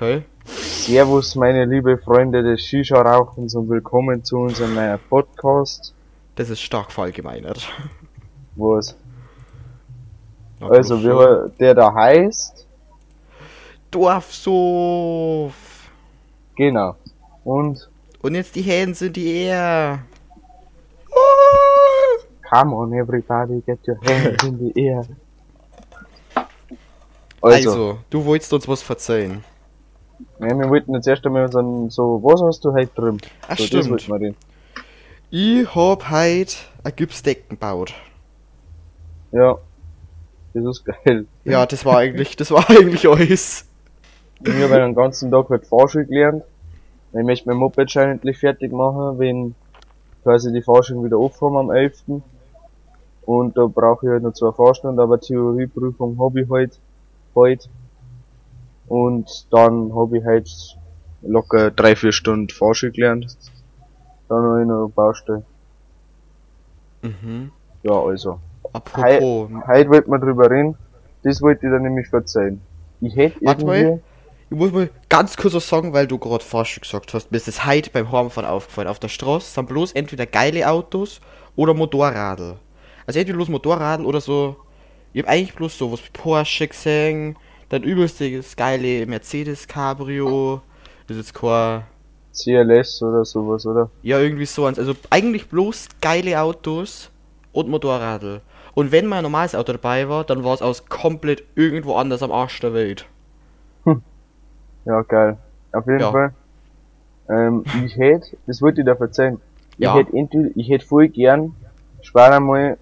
Okay. Servus, meine liebe Freunde des Shisha-Rauchens und willkommen zu unserem neuen Podcast. Das ist stark verallgemeinert. Was? Na, Also, wie, er- der da heißt, Dorfsof. genau. Und Und jetzt die Hände in die Air. come on everybody, get your hands in the air. Also, Also, du wolltest uns was verzeihen. Ja, wir wollten jetzt erst einmal so, so was hast du heute drin? Ach, so, stimmt. wollten wir reden. Ich hab heute ein Gipsdecken gebaut. Ja. Das ist geil. Ja, das war eigentlich, das war eigentlich alles. Ich habe den ganzen Tag halt Fahrschule gelernt. Ich möchte mein Mopedschein endlich fertig machen, wenn quasi die Fahrschule wieder offen haben am 11. Und da brauche ich halt noch zwei Fahrstunden, aber Theorieprüfung habe ich halt heute. Und dann habe ich halt locker drei, vier Stunden Fahrschule gelernt. Dann habe ich noch Baustelle. Mhm. Ja, also. Apropos, Heute wollten wir drüber reden. Das wollte ich dann nämlich verzeihen. Ich hätte Warte mal. ich muss mal ganz kurz was sagen, weil du gerade Fahrstuhl gesagt hast. Mir ist das heute beim Heimfahren aufgefallen. Auf der Straße sind bloß entweder geile Autos oder Motorradl. Also entweder bloß Motorradl oder so. Ich hab eigentlich bloß so was wie Porsche gesehen. Dann übelst das geile Mercedes Cabrio. Das ist jetzt kein. CLS oder sowas, oder? Ja, irgendwie so eins. Also eigentlich bloß geile Autos und Motorradl. Und wenn mal ein normales Auto dabei war, dann war es aus komplett irgendwo anders am Arsch der Welt. Ja, geil. Auf jeden Ja. Fall. Ähm, ich hätte, das wollte ich dir erzählen. Ja. Ich hätte entweder, ich hätte voll gern, später mal,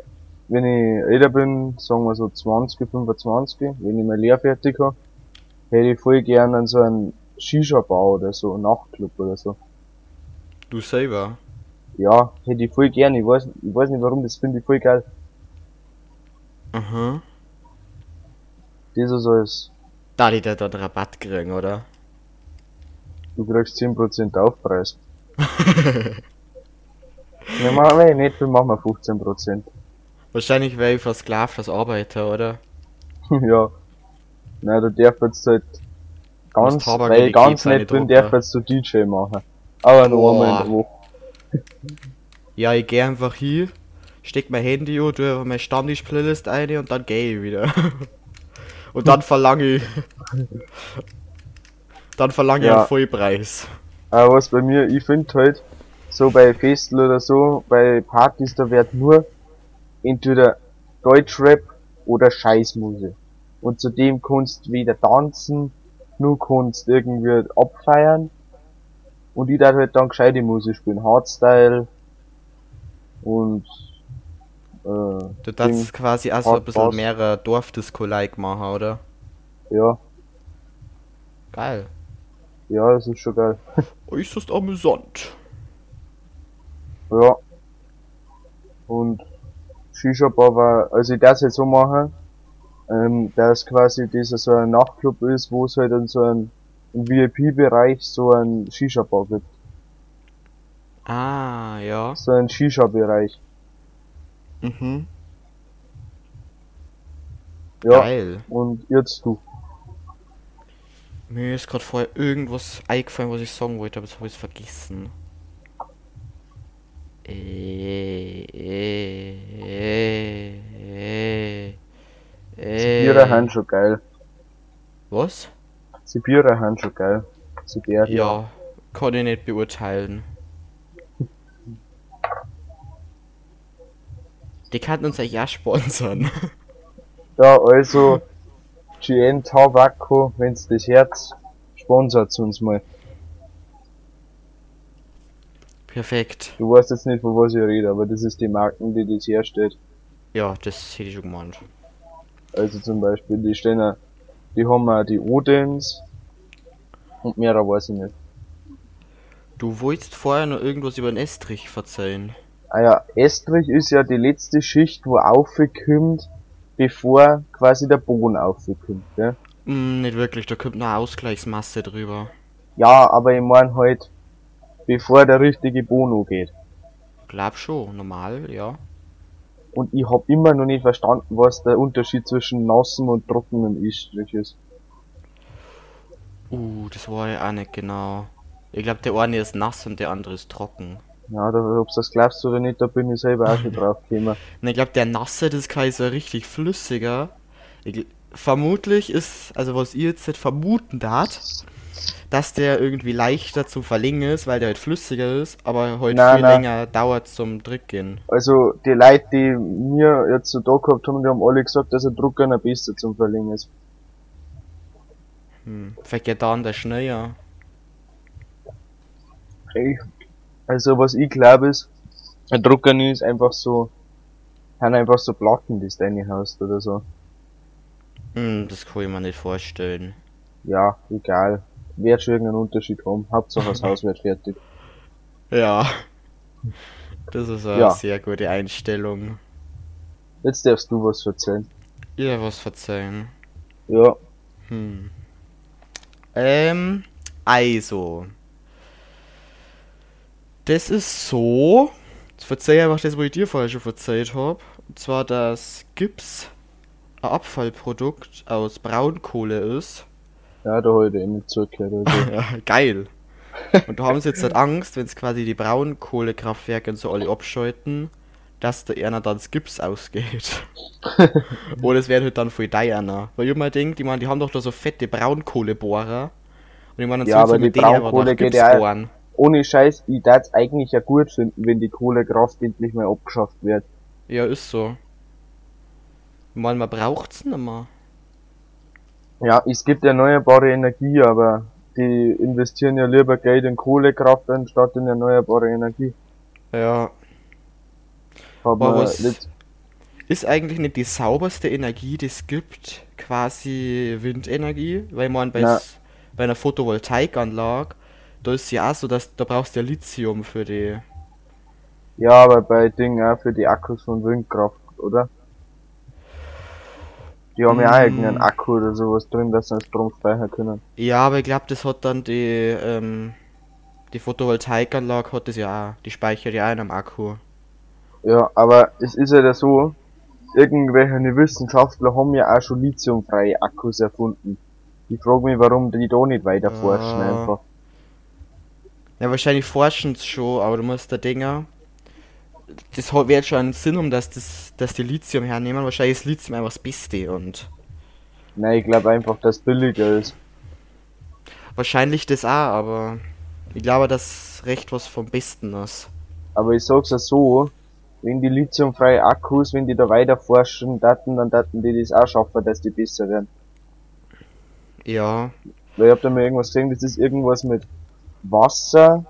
wenn ich älter bin, sagen wir so 20, 25, wenn ich meine Lehre fertig habe, hätte ich voll gern an so einen Shisha-Bar oder so, einen Nachtclub oder so. Du selber. Ja, hätte ich voll gern, ich weiß, ich weiß nicht warum, das finde ich voll geil. Aha. Das ist alles, Da die da dort Rabatt kriegen, oder? du kriegst 10% Aufpreis. wir machen, nicht, dann machen wir 15%. Wahrscheinlich wäre ich versklavt als Arbeiter, oder? ja. Na, du darfst jetzt halt ganz, weil ich ganz nett bin, drücken. darf jetzt so DJ machen. Aber nur Boah. einmal in der Woche. Ja, ich geh einfach hier, steck mein Handy an, tue einfach meine Stammtisch-Playlist ein und dann geh ich wieder. und dann verlange ich. dann verlange ich Ja. einen Vollpreis. Aber was bei mir, ich finde halt, so bei Festel oder so, bei Partys, da wird nur entweder Deutschrap oder Scheißmusik. Und zudem kannst du weder tanzen, nur kannst irgendwie abfeiern. Und ich darf halt dann gescheite Musik spielen. Hardstyle und äh, Du darfst quasi auch so ein bisschen Bass. mehr Dorfdisco-like machen, oder? ja, Geil. ja, das ist schon geil. Äußerst amüsant. Ja. Und Shisha Bar war, also ich darf jetzt so machen, ähm, dass quasi dieser so ein Nachtclub ist, wo es halt in so einem VIP-Bereich so ein Shisha Bar gibt. Ah, ja. So ein Shisha-Bereich. Mhm. Ja. Geil. Und jetzt du. Mir ist gerade vorher irgendwas eingefallen, was ich sagen wollte, aber jetzt habe ich es vergessen. Äh, äh, äh, haben schon geil. Was? Sibira haben schon geil. Sibir. Ja, kann ich nicht beurteilen. Die kann uns auch sponsern. Ja, also, GN Tobacco, wenn's das Herz, sponsert uns mal. Perfekt. Du weißt jetzt nicht, von was ich rede, aber das ist die Marken, die das herstellt. Ja, das hätte ich schon gemeint. Also zum Beispiel, die auch, die haben auch die Odins und mehr weiß ich nicht. Du wolltest vorher noch irgendwas über den Estrich verzeihen. Ah ja, Estrich ist ja die letzte Schicht, wo aufkommt, bevor quasi der Boden aufkommt, ja? Hm, nicht wirklich, da kommt eine Ausgleichsmasse drüber. Ja, aber ich mein halt, bevor der richtige Bono geht. Glaub schon, normal, ja. Und ich hab immer noch nicht verstanden, was der Unterschied zwischen nassem und trockenem Estrich ist. Uh, das war ja auch nicht genau. Ich glaube, der eine ist nass und der andere ist trocken. Ja, da, ob's das glaubst oder nicht, da bin ich selber auch schon drauf gekommen. Ich glaube, der nasse, das ist quasi so richtig flüssiger. Ich, vermutlich ist, also was ihr jetzt vermuten darf, dass der irgendwie leichter zu verlingen ist, weil der halt flüssiger ist, aber heute Nein, viel nein. länger dauert zum Drücken. Also, die Leute, die mir jetzt so da gehabt haben, die haben alle gesagt, dass ein Drucker noch besser zum Verlängen ist. Hm. Vielleicht geht dann der schneller. Ey, Also, was ich glaube ist, ein Drucker ist einfach so, haben einfach so Platten, die du reinhaust oder so. Hm, das kann ich mir nicht vorstellen. Ja, egal. Wird schon irgendeinen Unterschied haben. Hauptsache das Haus wird fertig. Ja. Das ist eine Ja. sehr gute Einstellung. Jetzt darfst du was erzählen. Ihr was verzeihen. Ja, Hm. Ähm, also. Das ist so. Ich verzeihe einfach das, was ich dir vorher schon verzeiht habe. Und zwar, dass Gips ein Abfallprodukt aus Braunkohle ist. Ja, da heute nicht zugehört. Also. Geil. Und da haben sie jetzt halt Angst, wenn es quasi die Braunkohlekraftwerke und so alle abschalten, dass da einer dann das Gips ausgeht. Oder es werden halt dann voll einer. Weil ich mir denke, die, meine, die haben doch da so fette Braunkohlebohrer. Und ich meine, dann Ja, aber die Braunkohle geht ja- bohren. Ohne Scheiß, ich darf's eigentlich ja gut finden, wenn die Kohlekraft endlich mal abgeschafft wird. Ja, ist so. Ich meine, man braucht's nicht mehr. Ja, es gibt erneuerbare Energie, aber die investieren ja lieber Geld in Kohlekraft anstatt in erneuerbare Energie. Ja. Aber was- Ist eigentlich nicht die sauberste Energie, die es gibt, quasi Windenergie? Weil man bei, bei einer Photovoltaikanlage, da ist ja auch so, dass da brauchst du ja Lithium für die. ja, aber bei Dingen auch für die Akkus von Windkraft, oder? Die haben ja auch Mm. irgendeinen Akku oder sowas drin, dass sie Strom speichern können. Ja, aber ich glaube, das hat dann die, ähm, die Photovoltaikanlage hat das ja auch. Die speichert ja auch in einem Akku. Ja, aber es ist ja so, irgendwelche Wissenschaftler haben ja auch schon lithiumfreie Akkus erfunden. Ich frage mich, warum die da nicht weiter forschen Ah. einfach. Ja, wahrscheinlich forschen sie schon, aber du musst da Dinger. Das hat- schon einen Sinn, um dass, das, dass die Lithium hernehmen. Wahrscheinlich ist Lithium einfach das Beste und Nein, ich glaube einfach, dass es billiger ist. wahrscheinlich das auch, aber ich glaube, dass recht was vom Besten ist. Aber ich sag's ja so, wenn die lithiumfreie Akkus, wenn die da weiter forschen, daten, dann daten die das auch schaffen, dass die besser werden. Ja, Weil ich hab da mal irgendwas gesehen, das ist irgendwas mit Wasser,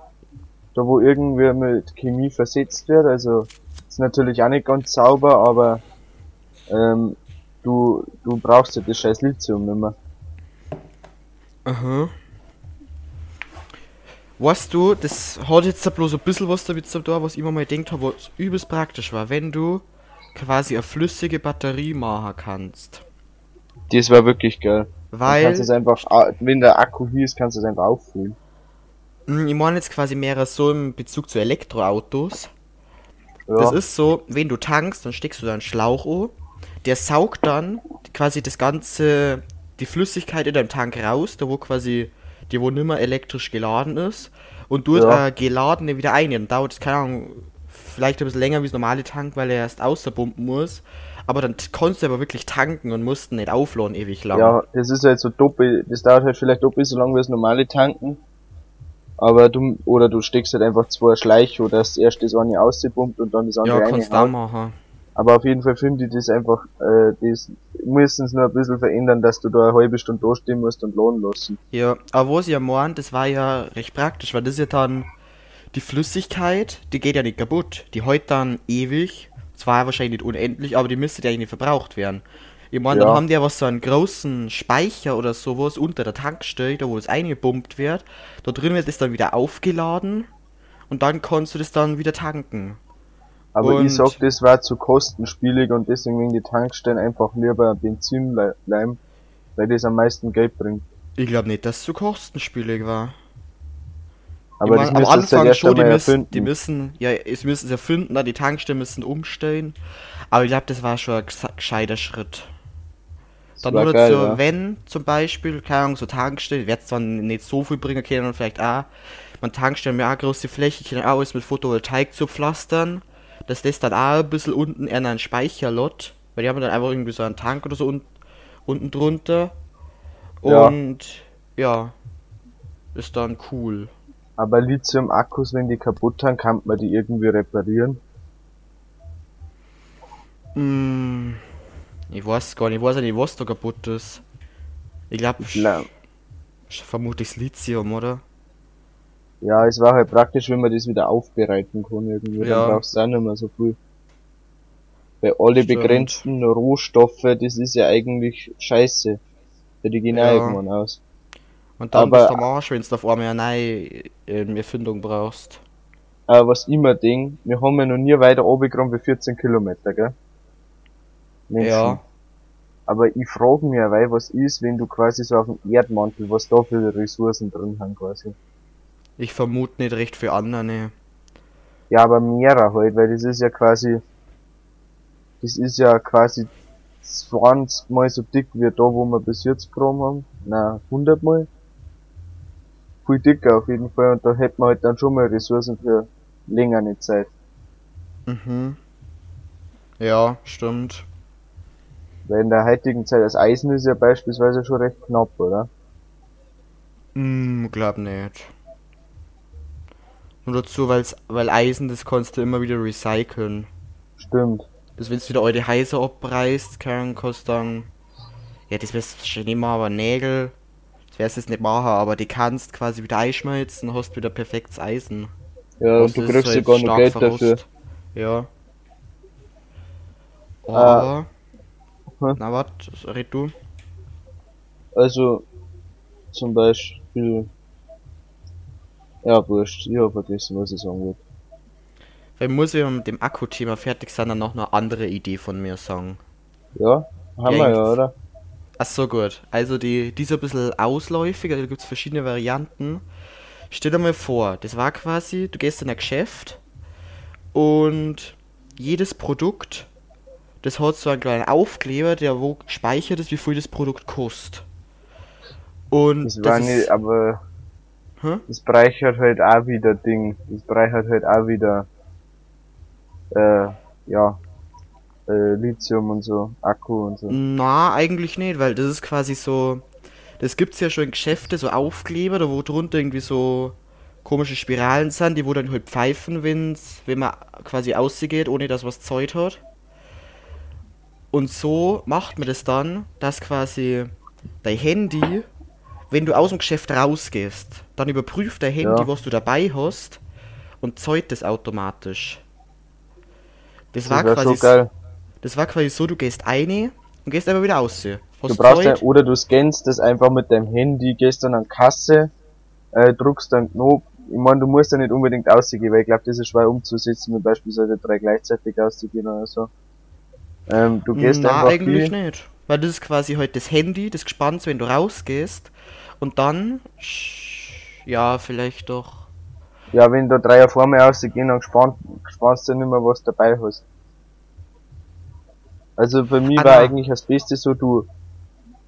da wo irgendwie mit Chemie versetzt wird, also ist natürlich auch nicht ganz sauber, aber ähm, du, du brauchst ja das scheiß Lithium nicht mehr. aha. Weißt du, das hat jetzt da bloß ein bisschen was damit zu tun, was ich mir mal gedacht habe, was übelst praktisch war, wenn du quasi eine flüssige Batterie machen kannst. Das war wirklich geil. Weil, kannst du es einfach, wenn der Akku hier ist, kannst du es einfach auffüllen. Hm, ich meine jetzt quasi mehr so im Bezug zu Elektroautos. Ja, Das ist so, wenn du tankst, dann steckst du da einen Schlauch an, der saugt dann quasi das ganze, die Flüssigkeit in deinem Tank raus, da wo quasi, die wo nimmer elektrisch geladen ist, und tut Ja. geladene wieder ein. Dann dauert es, keine Ahnung, vielleicht ein bisschen länger wie das normale Tank, weil er erst außerpumpen muss. Aber dann t- kannst du aber wirklich tanken und musst nicht aufladen ewig lang. ja, das ist halt so doppelt, das dauert halt vielleicht doppelt so lange wie das normale Tanken. Aber du, oder du steckst halt einfach zwei Schläuche, oder das erst das eine auspumpt und dann das andere ja kannst du machen. Aber auf jeden Fall finde ich das einfach, äh, das müssen sie nur ein bisschen verändern, dass du da eine halbe Stunde da stehen musst und lohnen lassen. Ja, aber was ich ja meint, das war ja recht praktisch, weil das ist ja dann die Flüssigkeit, die geht ja nicht kaputt. Die hält dann ewig, zwar wahrscheinlich nicht unendlich, aber die müsste ja nicht verbraucht werden. Ich meine, dann Ja. haben die aber so einen großen Speicher oder sowas unter der Tankstelle, da wo das eingepumpt wird. Da drin wird es dann wieder aufgeladen und dann kannst du das dann wieder tanken. Aber Und- ich sag, das war zu kostenspielig und deswegen wegen die Tankstellen einfach lieber Benzin le- bleiben, weil das am meisten Geld bringt. Ich glaube nicht, dass es so kostenspielig war. Aber ich das mein, am Anfang schon, die müssen, die müssen, ja, es müssen es erfinden, dann die Tankstellen müssen umstellen. Aber ich glaube, das war schon ein gescheiter Schritt. Dann nur geil, dazu, ja. wenn zum Beispiel, keine Ahnung, so Tankstellen, wird zwar nicht so viel bringen können und vielleicht auch, man Tankstellen mir auch eine große Fläche, können auch alles mit Photovoltaik zu pflastern, dass das dann auch ein bisschen unten eher einen Speicherlot, weil die haben dann einfach irgendwie so einen Tank oder so un unten drunter. Ja. Und ja, ist dann cool. Aber Lithium-Akkus, wenn die kaputt sind, kann man die irgendwie reparieren. Mm, ich weiß gar nicht, ich weiß ja nicht, was da kaputt ist. Ich glaube, La- vermutlich Lithium, oder? Ja, es war halt praktisch, wenn man das wieder aufbereiten kann irgendwie. Ja. Dann brauchst du auch nicht mehr so viel. Bei alle Stimmt. begrenzten Rohstoffe, das ist ja eigentlich scheiße. Für die gehen Ja. irgendwann aus. Und dann Aber- bist du am Arsch, wenn du auf einmal eine neue ähm, Erfindung brauchst. Aber was immer denk, wir haben ja noch nie weiter runtergekommen wie 14 Kilometer, gell? Menschen. Ja. Aber ich frage mich ja, weil was ist, wenn du quasi so auf dem Erdmantel, was da für Ressourcen drin haben quasi. Ich vermute nicht recht für andere. ne. Ja, aber mehrer halt, weil das ist ja quasi, das ist ja quasi 20 mal so dick wie da, wo wir bis jetzt gegraben haben. Nein, 100 mal. Viel dicker auf jeden Fall und da hätten wir halt dann schon mal Ressourcen für längere Zeit. Mhm. Ja, stimmt. Weil in der heutigen Zeit das Eisen ist ja beispielsweise schon recht knapp, oder? Hm, glaub nicht. Nur dazu, weil's, weil Eisen, das kannst du immer wieder recyceln. Stimmt. Das, wenn du wieder eure Häuser abreißt, kann, kostet dann. Ja, das wirst du schon machen, aber Nägel. Das du jetzt nicht machen, aber die kannst quasi wieder einschmelzen, hast wieder perfektes Eisen. Ja, und du kriegst halt sogar noch stark Geld verrost. dafür. Ja. Ah. Hm. Na wat, red du? Also, zum Beispiel, ja, wurscht, ich hab vergessen, was ich sagen wollte. Weil muss ich mit dem Akku-Thema fertig sein, dann noch eine andere Idee von mir sagen. Ja, haben wir ja, oder? Ach so, gut. Also die, die ist ein bisschen ausläufig, also da gibt es verschiedene Varianten. Stell dir mal vor, das war quasi, du gehst in ein Geschäft und jedes Produkt, das hat so einen kleinen Aufkleber, der wo gespeichert ist, wie viel das Produkt kostet. Und Das war ist- nicht, aber Hä? das bereichert halt auch wieder Ding. Das bereichert halt auch wieder, äh, ja, äh, Lithium und so, Akku und so. Na, eigentlich nicht, weil das ist quasi so. Das gibt's ja schon in Geschäfte, so Aufkleber, da wo drunter irgendwie so komische Spiralen sind, die wo dann halt pfeifen, wenn's, wenn man quasi ausgeht, ohne dass was Zeug hat. Und so macht man das dann, dass quasi dein Handy, wenn du aus dem Geschäft rausgehst, dann überprüft dein Handy, Ja. was du dabei hast und zeugt das automatisch. Das, Das war quasi geil. das war quasi so, du gehst eine und gehst einfach wieder aus. Du brauchst ein, oder du scannst das einfach mit deinem Handy, gehst dann an Kasse, äh, druckst dann Knopf. Ich meine, du musst ja nicht unbedingt auszugehen, weil ich glaube, das ist schwer umzusetzen, mit beispielsweise drei gleichzeitig auszugehen oder so. Ähm, du gehst Na, einfach eigentlich hin, nicht. Weil das ist quasi halt das Handy, das gespannt, wenn du rausgehst. Und dann, ja, vielleicht doch. ja, wenn da drei vor mir ausgehen, dann gespannt, gespannst du nicht mehr, was du dabei hast. Also für mich Ah, war na. eigentlich das Beste so, du,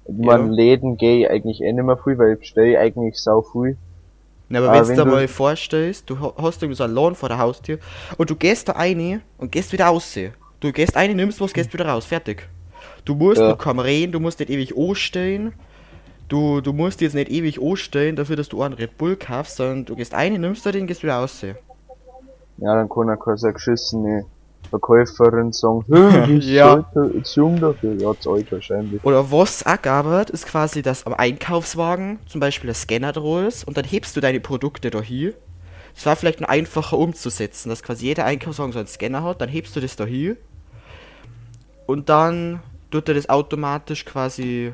ich Ja. Läden gehe ich eigentlich eh nicht mehr viel, weil ich bestelle eigentlich sau viel. Na, aber Aber wenn du dir du- mal vorstellst, du ha- hast irgendwie so einen Laden vor der Haustür und du gehst da rein und gehst wieder raus. Du gehst rein, nimmst was, gehst wieder raus. Fertig. Du musst Ja. noch kaum reden, du musst nicht ewig anstehen. Du, du musst jetzt nicht ewig anstehen dafür, dass du einen Red Bull kaufst, sondern du gehst rein, nimmst da den, gehst wieder raus. Ja, dann kann er keine geschissene Verkäuferin sagen, "Hä, du bist Ja. jetzt jung dafür. Ja, zu alt wahrscheinlich. Oder was auch gab, ist quasi, dass am Einkaufswagen zum Beispiel ein Scanner drauf ist und dann hebst du deine Produkte da hier. Es war vielleicht nur einfacher umzusetzen, dass quasi jeder Einkaufswagen so einen Scanner hat, dann hebst du das da hier und dann tut er das automatisch quasi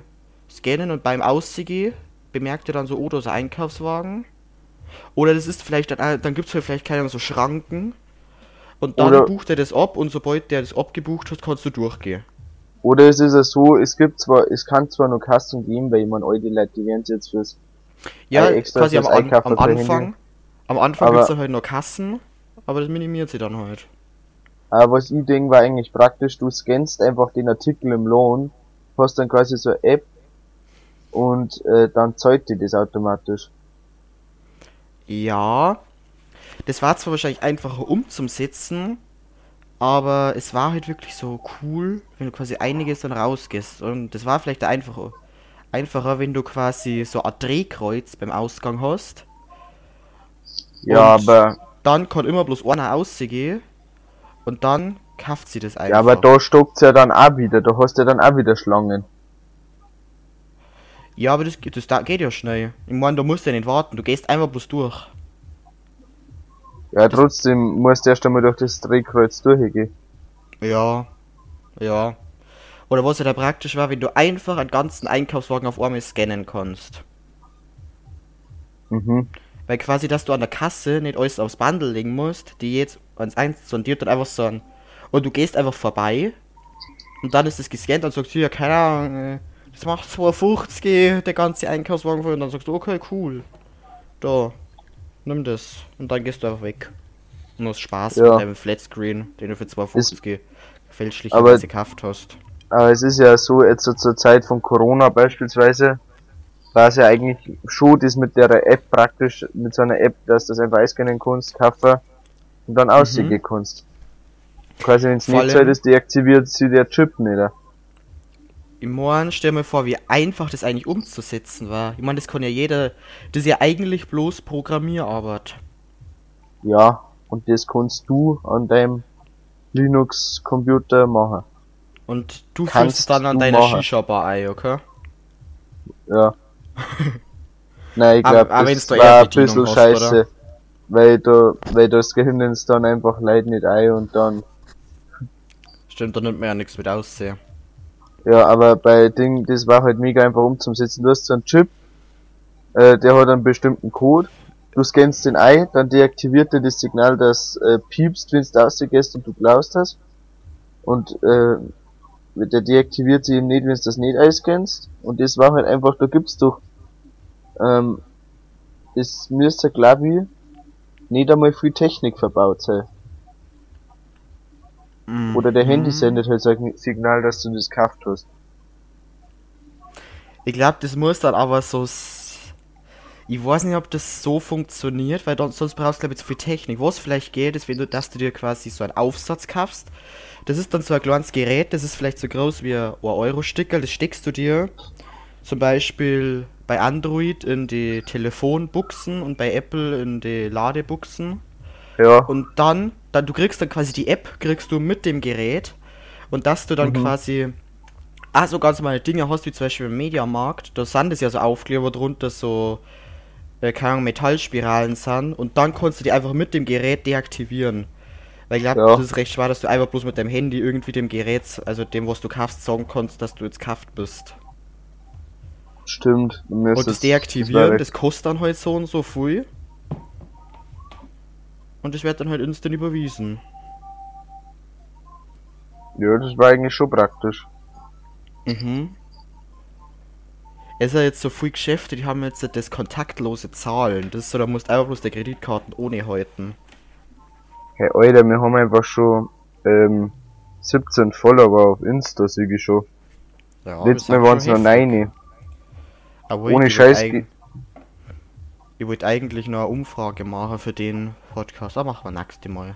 scannen und beim Aussehen bemerkt er dann so, oh, da ist ein Einkaufswagen. Oder das ist vielleicht, dann, äh, dann gibt es halt vielleicht keine so Schranken und dann Oder- bucht er das ab und sobald der das abgebucht hat, kannst du durchgehen. Oder es ist ja so, es gibt zwar, es kann zwar noch Kasten geben, weil ich meine, alte Leute, die werden jetzt fürs, Ja, Äh, extra quasi am, am. Anfang. Am Anfang gibt's dann halt noch Kassen, aber das minimiert sie dann halt. Aber was ich denke, war eigentlich praktisch, du scannst einfach den Artikel im Lohn hast dann quasi so eine App und äh, dann zahlt die das automatisch. Ja. Das war zwar wahrscheinlich einfacher umzusetzen, aber es war halt wirklich so cool, wenn du quasi einiges dann rausgehst. Und das war vielleicht einfacher. Einfacher, wenn du quasi so ein Drehkreuz beim Ausgang hast. Ja, Und aber Dann kann immer bloß einer ausgehen. Und dann kauft sie das einfach. ja, aber da stockt's ja dann auch wieder. Da hast du ja dann auch wieder Schlangen. Ja, aber das, das da geht ja schnell. Ich meine, da musst du ja nicht warten. Du gehst einfach bloß durch. Ja, trotzdem musst du erst einmal durch das Drehkreuz durchgehen. Ja. Ja. Oder was ja da praktisch war, wenn du einfach einen ganzen Einkaufswagen auf einmal scannen kannst. Mhm. Weil quasi, dass du an der Kasse nicht alles aufs Bundle legen musst, die jetzt ans eins sondiert und einfach so ein. Und du gehst einfach vorbei und dann ist es gescannt und sagst du, ja, keine Ahnung, äh, das macht 2,50 der ganze Einkaufswagen voll und dann sagst du, okay, cool. Da, nimm das. Und dann gehst du einfach weg. Und hast Spaß Ja. mit deinem Flatscreen, den du für 2,50 fälschlicherweise Aber- gekauft hast. Aber es ist ja so, jetzt so zur Zeit von Corona beispielsweise, war es ja eigentlich schon das mit der App praktisch, mit so einer App, dass das einfach einscannen kannst, kaufen und dann aussehen kannst. Quasi wenn es Mhm. Nicht so ist, deaktiviert sie der Chip nicht. Im Morgen stell mir vor, wie einfach das eigentlich umzusetzen war. Ich meine, das kann ja jeder. Das ist ja eigentlich bloß Programmierarbeit. Ja, und das kannst du an deinem Linux-Computer machen. Und du Kannst dann an deiner. Shisha-Bar ein, okay? Ja. Nein, ich glaube, das da war ein bisschen hast, scheiße. oder? Weil du, weil du scannen es dann einfach Leute nicht ein und dann Stimmt, da nimmt man ja nichts mit aussehen. Ja, aber bei Ding, das war halt mega einfach umzusetzen. Du hast so einen Chip, äh, der hat einen bestimmten Code. Du scannst den ein, dann deaktiviert er das Signal, das äh, piepst, wenn du rausgehst und du glaubst hast. Und äh, der deaktiviert sie eben nicht, wenn du das nicht einscannst. Und das war halt einfach, da gibt's doch, ähm, das müsste, glaub ich, nicht einmal viel Technik verbaut sein. Oder der Handy Mhm. sendet halt so ein Signal, dass du das gekauft hast. Ich glaube, das muss dann aber so. s- Ich weiß nicht, ob das so funktioniert, weil dann, sonst brauchst du, glaube ich, zu viel Technik. Was vielleicht geht, ist, wenn du, dass du dir quasi so einen Aufsatz kaufst. Das ist dann so ein kleines Gerät, das ist vielleicht so groß wie ein Euro-Stickerl. Das steckst du dir zum Beispiel bei Android in die Telefonbuchsen und bei Apple in die Ladebuchsen. Ja. Und dann, dann, du kriegst dann quasi die App, kriegst du mit dem Gerät und dass du dann Mhm. quasi ah, so ganz normale Dinge hast, wie zum Beispiel im Mediamarkt, da sind es ja so Aufkleber drunter, so, äh, keine Ahnung, Metallspiralen sind und dann kannst du die einfach mit dem Gerät deaktivieren. Weil ich glaube, Ja. das ist recht schwer, dass du einfach bloß mit deinem Handy irgendwie dem Gerät, also dem, was du kaufst, sagen kannst, dass du jetzt kauft bist. Stimmt. Und das Deaktivieren, das kostet dann halt so und so viel. Und das wird dann halt instant überwiesen. Ja, das war eigentlich schon praktisch. Mhm. Es ist ja jetzt so viele Geschäfte, die haben jetzt das kontaktlose Zahlen. Das ist so, da musst du einfach bloß die Kreditkarten ohne halten. Hey, Alter, wir haben einfach schon ähm, 17 Follower auf Insta, sehe ich schon. Ja, Letztes Mal waren es noch 9. Aber ohne ich Scheiß eig- Ich wollte eigentlich noch eine Umfrage machen für den Podcast. Aber machen wir nächstes Mal.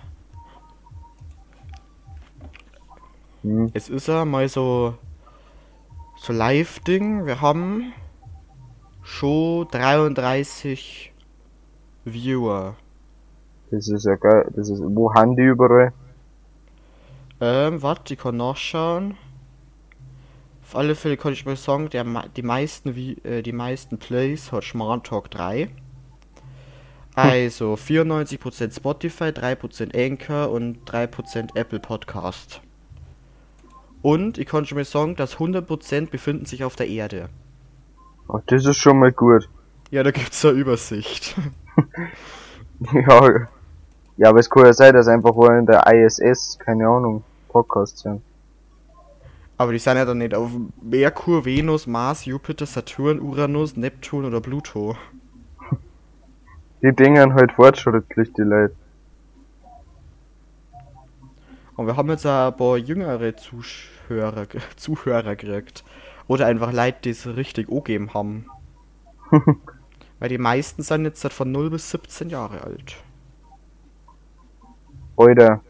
Hm. Es ist ja mal so. So Live-Ding. Wir haben schon 33 Viewer. Das ist ja geil. Das ist, wo haben die überall? Ähm, warte, ich kann nachschauen. Auf alle Fälle kann ich mal sagen, der, die meisten wie äh, die meisten Plays hat Schmarrn Talk 3. Also 94% Spotify, 3% Anchor und 3% Apple Podcast. Und ich kann schon mal sagen, dass 100% befinden sich auf der Erde. Ach, das ist schon mal gut. Ja, da gibt's eine Übersicht. ja. Ja, aber es kann ja sein, dass einfach wohl in der ISS, keine Ahnung, Podcasts sind. Aber die sind ja dann nicht auf Merkur, Venus, Mars, Jupiter, Saturn, Uranus, Neptun oder Pluto. Die dingen halt fortschrittlich, die Leute. Und wir haben jetzt ein paar jüngere Zuhörer, Zuhörer gekriegt. Oder einfach Leute, die es richtig angegeben haben. Weil die meisten sind jetzt halt von 0 bis 17 Jahre alt. Alter.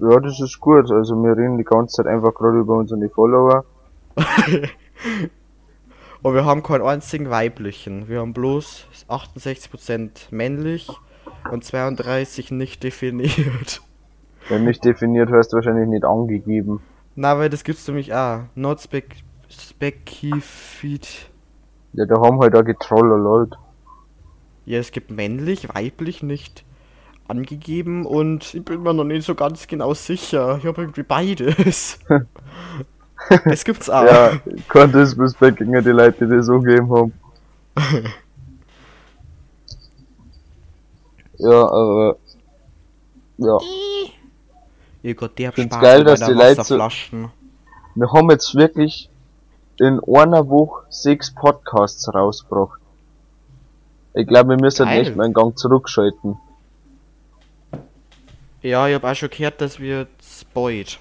Ja, das ist gut. Also wir reden die ganze Zeit einfach gerade über unsere Follower. Und wir haben keinen einzigen weiblichen. Wir haben bloß 68% männlich und 32 nicht definiert. Wenn nicht definiert heißt wahrscheinlich nicht angegeben. Na, weil das gibt's nämlich auch. Not spec specified. Ja, da haben halt auch Getroller, Leute. Ja, es gibt männlich, weiblich nicht angegeben und ich bin mir noch nicht so ganz genau sicher. Ich habe irgendwie beides. Es gibt's auch. Ja, kein Disrespect gegen die Leute, die das so gegeben haben. ja, aber. Ja, Ihr Gott, der Find's Spaß geil, dass die Leute so- wir haben jetzt wirklich in einer Woche sechs Podcasts rausgebracht. Ich glaube, wir müssen Geil. echt mal einen Gang zurückschalten. Ja, ich habe auch schon gehört, dass wir Spoit.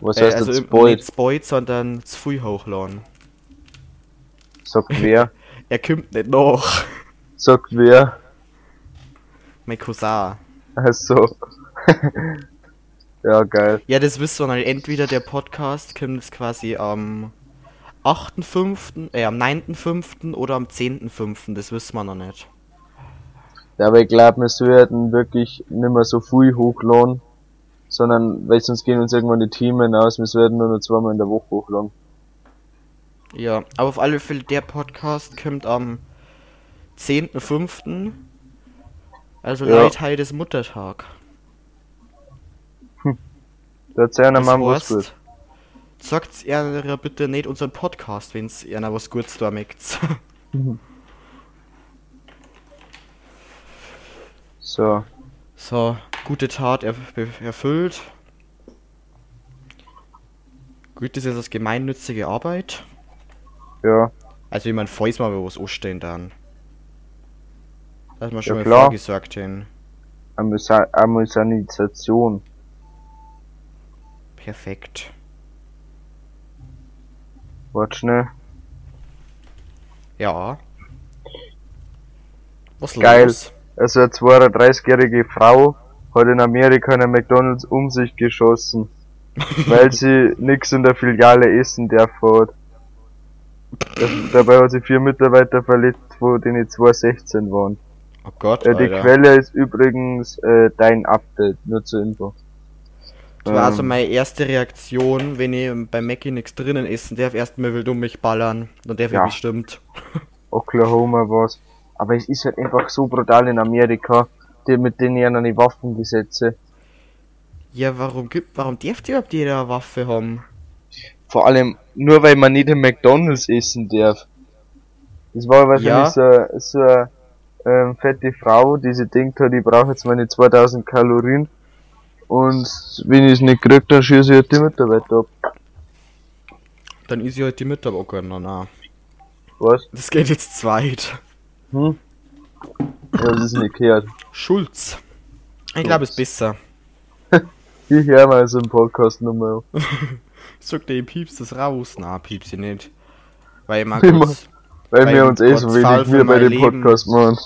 Was Äh, heißt also jetzt im- Spoil? nicht Spoit, sondern zu viel hochladen. Sagt wer? Er kommt nicht nach. Sagt wer? Mein Cousin. Also. ja, geil. Ja, das noch nicht. Entweder der Podcast kommt jetzt quasi am 8.5., äh, am 9.5. oder am 10.5. Das wissen wir noch nicht. Ja, aber ich glaube, wir werden wirklich nicht mehr so viel hochladen, sondern, weil sonst gehen uns irgendwann die Themen aus, wir werden nur noch zweimal in der Woche hochladen. Ja, aber auf alle Fälle, der Podcast kommt am 10.5. Also Ja. Leute, heute ist Muttertag. Da erzählen wir mal was gut. sagt ihr bitte nicht unseren Podcast, wenn's ihr noch was Gutes da mögt. So. So, gute Tat erf erfüllt. Gut, das ist das gemeinnützige Arbeit. Ja. Also, ich mein, falls mal was anstehen dann. Dass wir schon Ja, mal klar. vorgesorgt haben. Amüsa Amüsanisation. Perfekt. Warte schnell. Ja. Was Geil. los? Also eine 32-jährige Frau hat in Amerika einen McDonalds um sich geschossen, weil sie nix in der Filiale essen darf hat. Dabei hat sie vier Mitarbeiter verletzt, von denen zwei 16 waren. Oh Gott, Äh, die Alter. Quelle ist übrigens äh, dein Update, nur zur Info. Das war also Ähm, meine erste Reaktion, wenn ich bei Mackie nichts drinnen essen darf. Erstmal will du mich ballern. Dann darf Ja. ich bestimmt. Oklahoma was. Aber es ist halt einfach so brutal in Amerika, die mit denen ja noch die Waffengesetze. Ja, warum gibt, warum darf überhaupt jeder eine Waffe haben? Vor allem nur weil man nicht im McDonalds essen darf. Das war wahrscheinlich Ja. so, so eine ähm, fette Frau, die sich denkt hat, ich brauche jetzt meine 2000 Kalorien. Und wenn ich es nicht krieg, dann schieße ich halt die Mitarbeiter ab. Dann ist sie halt die Mitarbeiter. Na, na. Was? Das geht jetzt zweit. Hm? Das ist nicht gehört. Schulz. Ich glaube, es ist besser. Ich höre mal so einen Podcast nochmal. Sagt der, piepst das raus. Na, piepst sie nicht. Weil man Immer. kurz, Weil Weil wir uns eh so wenig wir bei dem. Podcast machen.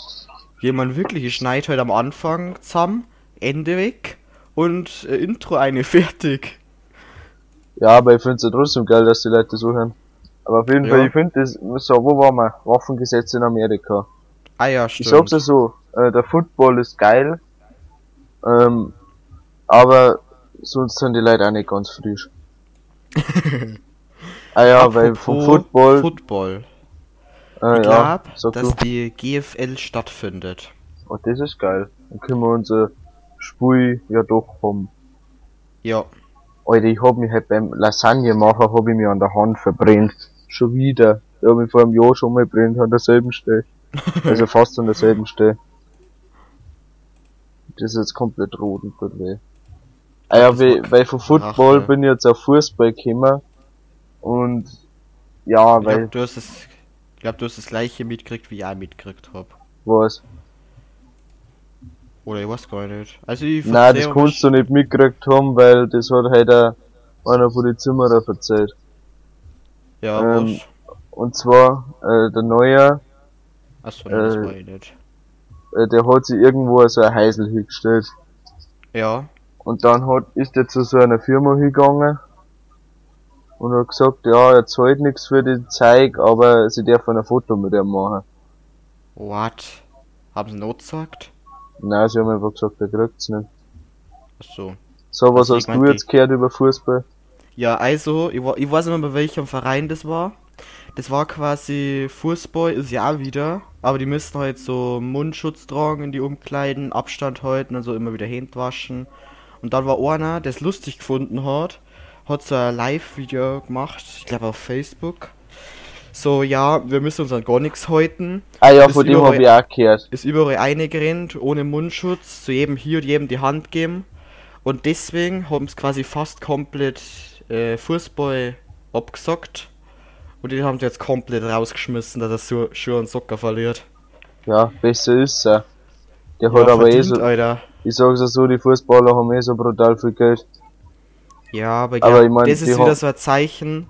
jemand wirklich geschneit heute am Anfang zusammen, Ende weg und äh, Intro eine fertig. Ja, aber ich finde es ja trotzdem geil, dass die Leute so hören. Aber auf jeden Ja. Fall, ich finde das, so, wo waren wir? Waffengesetze in Amerika. Ah ja, Ich stimmt. sag's ja so, äh, der Football ist geil, ähm, aber sonst sind die Leute auch nicht ganz frisch. ah ja, weil vom Apropos Football, Football. äh, Ich ja, glaube, dass du, die GFL stattfindet. oh, das ist geil. Dann können wir unser Spiel ja doch haben. Ja, Alter, ich hab mich halt beim Lasagne machen, hab ich mich an der Hand verbrennt. Schon wieder. Ich hab mich vor einem Jahr schon mal brennt an derselben Stelle. Also fast an derselben Stelle. Das ist jetzt komplett rot und tut weh. Ah ja, weil, weil von Football Rache. bin ich jetzt auf Fußball gekommen. Und ja, ich weil, glaube, du hast das, ich glaub, du hast das gleiche mitgekriegt, wie ich auch mitgekriegt hab. was? Oder ich weiß gar nicht. Also ich Nein, das kannst du nicht mitgekriegt haben, weil das hat halt einer von den Zimmerer erzählt. Ja, Ähm, was? Und zwar, äh, der Neue, Achso, nee, das äh, war ich nicht. äh, der hat sich irgendwo so ein Heisel hingestellt. Ja. Und dann hat, ist er zu so einer Firma hingegangen und hat gesagt, ja, er zahlt nichts für den Zeug, aber sie dürfen ein Foto mit ihm machen. What? Haben sie not gesagt? Nein, sie haben einfach gesagt, er kriegt's nicht. Achso. So, was Also, hast du jetzt gehört über Fußball? Ja, also, ich, wa- ich weiß nicht mehr, bei welchem Verein das war. Das war quasi Fußball, ist ja wieder. Aber die müssen halt so Mundschutz tragen in die Umkleiden, Abstand halten und so immer wieder Hände waschen. Und dann war einer, der es lustig gefunden hat, hat so ein Live-Video gemacht, ich glaube auf Facebook. So, ja, wir müssen uns an gar nichts halten. Ah ja, Ist von dem habe ich auch gehört. ist überall eingerannt, ohne Mundschutz, zu jedem hier und jedem die Hand geben. Und deswegen haben sie quasi fast komplett äh, Fußball abgesagt. Und die haben sie jetzt komplett rausgeschmissen, dass er so Schuhe und Socker verliert. Ja, besser ist er. Der Ja, hat aber eh verdient, so, Alter. ich sag's so, die Fußballer haben eh so brutal viel Geld. Ja, aber, Aber ja, ich mein, das die ist wieder so ein Zeichen.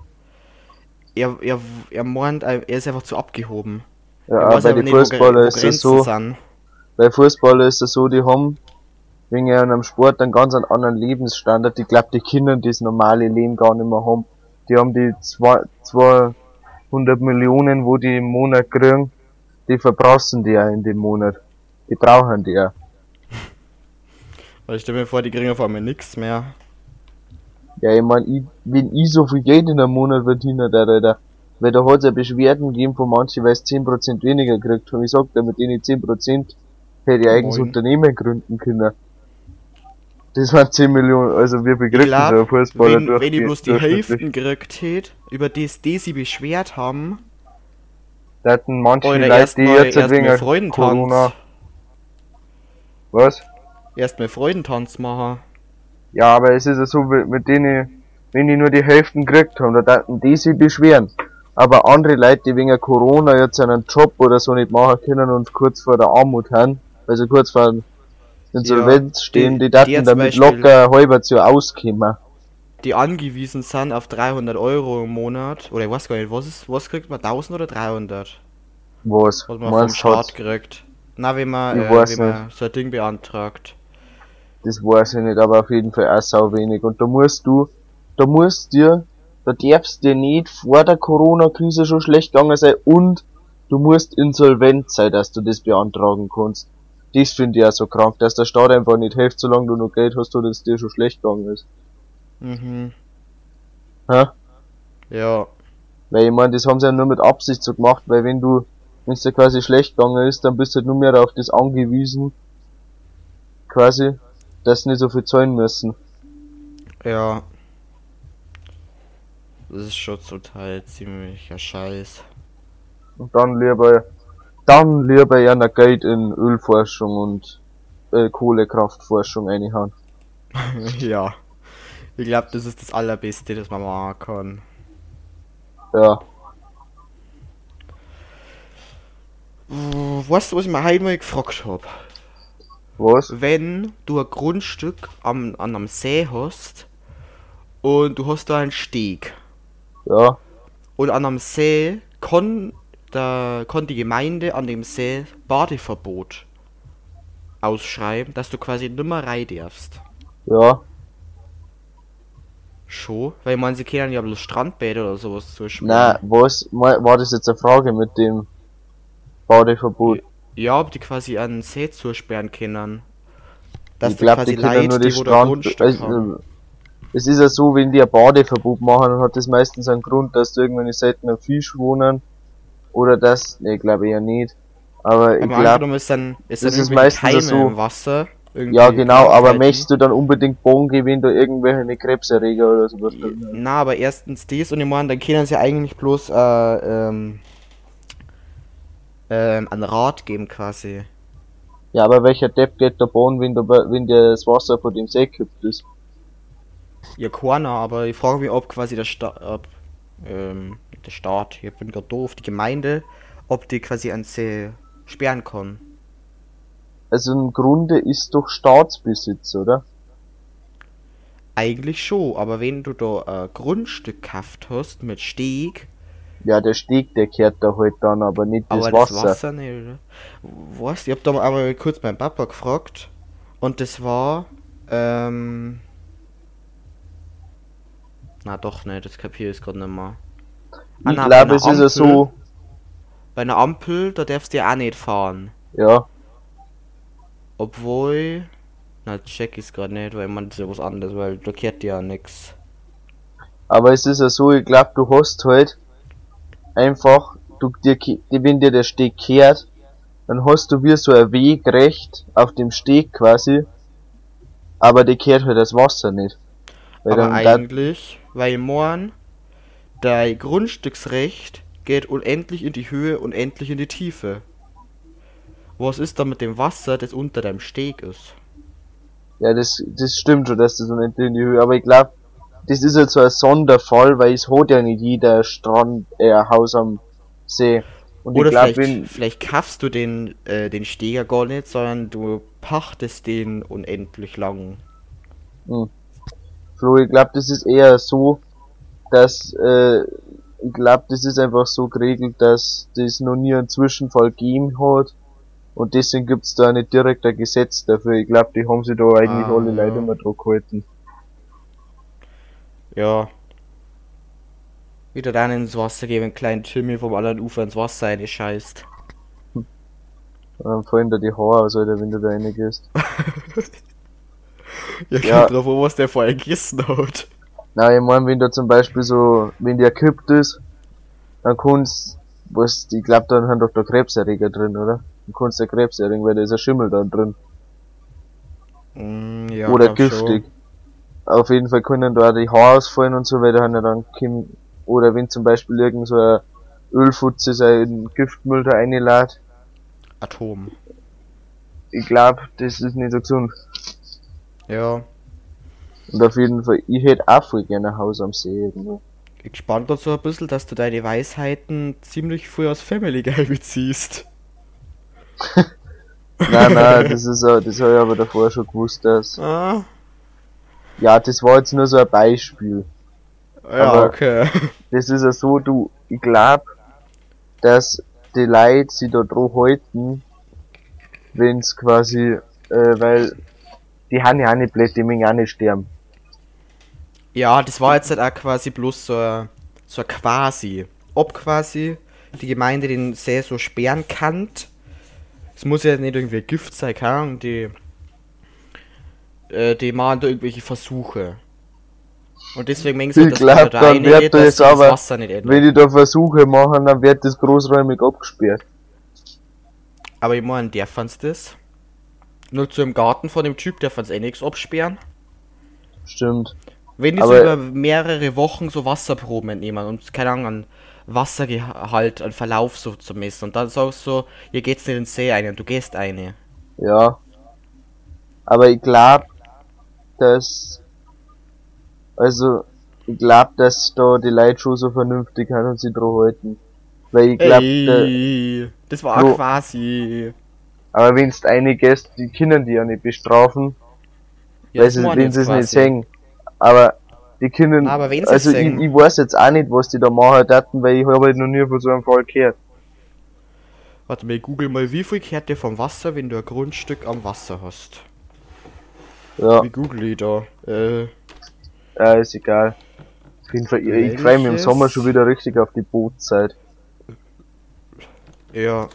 Er, er, er meint, er ist einfach zu abgehoben. Ja, bei den wo ist es so, sind. bei Fußballern ist es so, die haben wegen einem Sport einen ganz anderen Lebensstandard. Ich glaube, die Kinder, die das normale Leben gar nicht mehr haben, die haben die zwei, 200 Millionen, wo die im Monat kriegen, die verbrassen die ja in dem Monat. Die brauchen die ja. Weil ich stelle mir vor, die kriegen auf einmal nichts mehr. Ja, ich mein, ich, wenn ich so viel Geld in einem Monat verdiene, der, der, der, weil da hat's ja Beschwerden gegeben von manchen, weil es 10% weniger kriegt. Und ich sag dir, mit denen 10% hätte ich eigenes. Unternehmen gründen können. Das waren 10 Millionen, also Ich kriegt glaub, so ein Fußballer wenn, wenn die bloß die? Hälften gekriegt hätte, über das die sie beschwert haben, Da hatten manche Leute, erst die mal, jetzt erst wegen Freudentanz, Corona, was? erst mal Freudentanz machen. Ja, aber es ist ja so, mit denen, wenn die nur die Hälften gekriegt haben, da daten die sich beschweren. Aber andere Leute, die wegen Corona jetzt einen Job oder so nicht machen können und kurz vor der Armut haben, also kurz vor der Insolvenz stehen, die- die daten damit Beispiel- locker halbes Jahr auskommen. Die angewiesen sind auf 300 Euro im Monat, oder ich weiß gar nicht, was ist, was kriegt man, 1000 oder 300? Was? Was man vom Meinst du, Staat kriegt. Na, wenn man, äh, wenn man so ein Ding beantragt. Das weiß ich nicht, aber auf jeden Fall auch sau wenig. Und da musst du, da musst dir, da darfst dir nicht vor der Corona-Krise schon schlecht gegangen sein und du musst insolvent sein, dass du das beantragen kannst. Das finde ich auch so krank, dass der Staat einfach nicht hilft, solange du noch Geld hast oder es dir schon schlecht gegangen ist. Mhm. Hä? Ja. Weil ich meine, das haben sie ja nur mit Absicht so gemacht, weil wenn du, wenn es dir quasi schlecht gegangen ist, dann bist du halt nur mehr auf das angewiesen, quasi, dass sie nicht so viel zahlen müssen. Ja. Das ist schon Teil ziemlicher Scheiß. Und dann lieber, dann lieber ja noch Geld in Ölforschung und äh, Kohlekraftforschung reinhauen. ja. Ich glaube, das ist das Allerbeste, das man machen kann. Ja. Äh, Weißt du, was ich mir heute mal gefragt habe? Was? Wenn du ein Grundstück am, an einem See hast und du hast da einen Steg Ja. und an einem See kann, da, kann die Gemeinde an dem See Badeverbot ausschreiben, dass du quasi nimmer rein darfst. Ja. Schon? Weil man sie können ja bloß Strandbäder oder sowas zuschmieren. Na, was? War das jetzt eine Frage mit dem Badeverbot? Ja, ob die quasi einen See zusperren können. Dass ich die glaube, quasi die können nur die die Strand... Also, es ist ja so, wenn die ein Badeverbot machen, dann hat das meistens einen Grund, dass da irgendwelche seltenen Fisch wohnen. Oder das, ne, glaube ich ja nicht. Aber ich glaube, ist dann, ist das dann ist meistens so- im Wasser. ja genau, aber möchtest du dann unbedingt Bogen wenn da irgendwelche Krebserreger oder sowas? Na, aber erstens das und ich meine, dann können sie eigentlich bloß äh, ähm, ähm, einen Rat geben quasi. Ja, aber welcher Depp geht da bauen, wenn, da, wenn das Wasser von dem See kippt ist? Ja, keiner, aber ich frage mich, ob quasi der Staat, ob, ähm, der Staat, ich bin gerade doof, die Gemeinde, ob die quasi einen See sperren kann. Also im Grunde ist doch Staatsbesitz, oder? Eigentlich schon, aber wenn du da ein Grundstück gekauft hast mit Steg Ja, der Steg, der kehrt da halt dann, aber nicht das Aber Wasser. das Wasser nicht, oder? Was? Ich hab da mal einmal kurz meinen Papa gefragt. Und das war, ähm. Na doch nicht, das kapiere ich gerade nicht mehr. Ah, ich bei glaube, es ist ja so, Bei einer Ampel, da darfst du ja auch nicht fahren. ja, Obwohl. Na, check ich's gerade nicht, weil man das ist ja was anderes, weil da kehrt ja nix. aber es ist ja so, ich glaube, du hast halt einfach, du, dir, wenn dir der Steg kehrt, dann hast du wie so ein Weg recht auf dem Steg quasi, aber der kehrt halt das Wasser nicht. Weil Aber eigentlich, weil morgen dein Grundstücksrecht geht unendlich in die Höhe, unendlich in die Tiefe. Was ist da mit dem Wasser, das unter deinem Steg ist? ja, das, das stimmt schon, dass das unendlich in die Höhe, aber ich glaube, das ist jetzt so ein Sonderfall, weil es hat ja nicht jeder Strand, äh, Haus am See. Und Oder ich glaube, vielleicht, wenn, vielleicht kaufst du den, äh, den Steger gar nicht, sondern du pachtest den unendlich lang. Flo, ich glaube, das ist eher so, dass, äh, ich glaube, das ist einfach so geregelt, dass das noch nie einen Zwischenfall gegeben hat. Und deswegen gibt's da nicht direkt ein Gesetz dafür. Ich glaube, die haben sich da eigentlich Ah, alle ja. Leute immer drauf gehalten. Ja. Wieder dann ins Wasser gehen, wenn kleinen Timmy vom anderen Ufer ins Wasser eine scheißt. Und dann fallen da die Haare aus, Alter, wenn du da reingehst. Ja, Ja. drauf an, was der vorher gegessen hat. Na, ich mein, wenn da zum Beispiel so, wenn der kippt ist, dann kannst, was, ich glaube, dann haben doch da Krebserreger drin, oder? Dann kannst du Krebs erregen, weil da ist ein Schimmel da drin. Mm, ja, oder giftig. Auf jeden Fall können da die Haare ausfallen und so, weil da haben ja dann Kim, oder wenn zum Beispiel irgend so ein Ölfutze sein Giftmüll da reinlädt, schon. Atom. ich glaube, das ist nicht so gesund. Ja. Und auf jeden Fall, ich hätte auch voll gerne ein Haus am See irgendwo. Ich spannt dort so ein bisschen, dass du deine Weisheiten ziemlich früh aus Family Guy beziehst. Nein, nein, das ist auch, das habe ich aber davor schon gewusst, dass, Ah. ja, das war jetzt nur so ein Beispiel. Ja, Aber- okay. Das ist ja so, du, ich glaube, dass die Leute sich da drauf halten, wenn's quasi, äh, weil die haben ja auch nicht blöd, die mögen auch nicht sterben. Ja, das war jetzt halt auch quasi bloß so ein, so ein quasi. Ob quasi die Gemeinde den See so sperren kann. Es muss ja nicht irgendwie Gift sein, keine Ahnung, die. Äh, die machen da irgendwelche Versuche. Und deswegen mengen sie Ich das glaub, da dann wird das das aber- Wasser nicht ändert. Wenn die da Versuche machen, dann wird das großräumig abgesperrt. Aber ich meine, der fand's das. Nur zu im Garten von dem Typ, der fand's eh nichts absperren. Stimmt. Wenn die so über mehrere Wochen so Wasserproben entnehmen und keine Ahnung, an Wassergehalt, an Verlauf so zu messen und dann sagst du, ihr geht's nicht in den See ein und du gehst eine. Ja. Aber ich glaub, dass, also, ich glaub, dass da die Leute schon so vernünftig sind und sich drauf halten. Weil ich glaub, da, das war Bro. quasi. Aber wenn's eine gehst, die können die ja nicht bestrafen, Ja, weil sie, wenn sie es nicht sehen. Aber die können, aber wenn also ich, ich weiß jetzt auch nicht, was die da machen daten, weil ich habe halt noch nie von so einem Fall gehört. Warte mal, ich google mal, wie viel kehrt dir vom Wasser, wenn du ein Grundstück am Wasser hast? Ja, Wie google ich da? Äh, ja ist egal. Auf jeden Fall, ich, ich freue mich im? Sommer schon wieder richtig auf die Bootzeit. ja.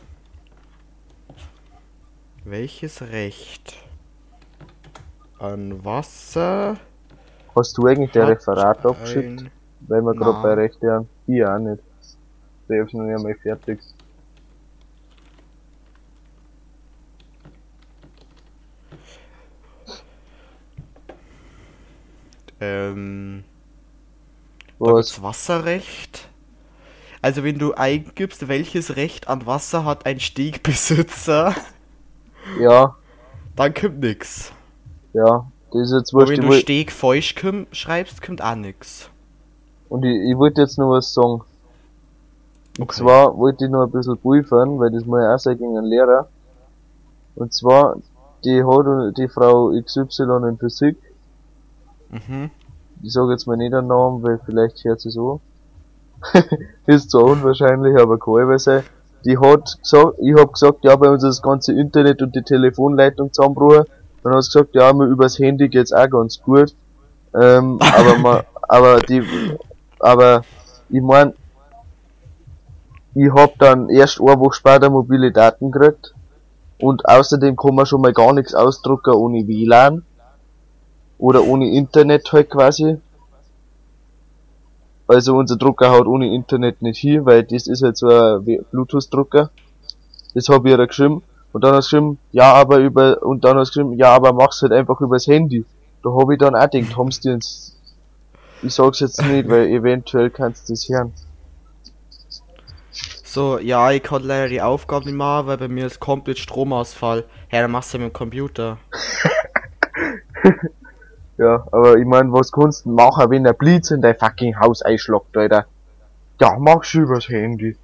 Welches Recht an Wasser Hast du eigentlich der Referat abgeschickt? ein- Weil wir gerade bei Rechte haben. Ich auch nicht. Der ist noch nicht einmal fertig. Ähm, Was? Wasserrecht. Also wenn du eingibst, welches Recht an Wasser hat ein Stegbesitzer, Ja, dann kommt nix. ja. Das ist jetzt wurscht. wenn du Steg feucht komm- schreibst, kommt auch nix. und ich, ich wollte jetzt noch was sagen. Und Okay. zwar wollte ich noch ein bisschen prüfen, weil das muss ja auch sein gegen einen Lehrer. Und zwar, die hat die Frau XY in Physik, Mhm. ich sage jetzt mal nicht den Namen, weil vielleicht hört sie so. ist zwar unwahrscheinlich, aber sein. Die hat gesagt, ich hab gesagt, ja, bei uns ist das ganze Internet und die Telefonleitung zusammenbrochen. Dann hat sie gesagt, ja, mir übers Handy geht's auch ganz gut. Ähm, aber man, aber die, aber ich mein, ich hab dann erst eine Woche später mobile Daten gekriegt. Und außerdem kann man schon mal gar nichts ausdrucken ohne WLAN. Oder ohne Internet halt quasi. Also unser Drucker haut ohne Internet nicht hin, weil das ist halt so ein Bluetooth-Drucker. Das hab ich ihr geschrieben. Und dann hat sie geschrieben, ja, aber über, und dann hat sie geschrieben, ja, aber mach's halt einfach übers Handy. Da hab ich dann auch gedacht, haben's dir ins, ich sag's jetzt nicht, weil eventuell kannst du das hören. So, ja, ich kann leider die Aufgabe nicht machen, weil bei mir ist komplett Stromausfall. Ja, dann machst du mit dem Computer. Ja, aber ich mein, was kannst du machen, wenn der Blitz in dein fucking Haus einschlagt, Alter? Ja, machst du übers Handy.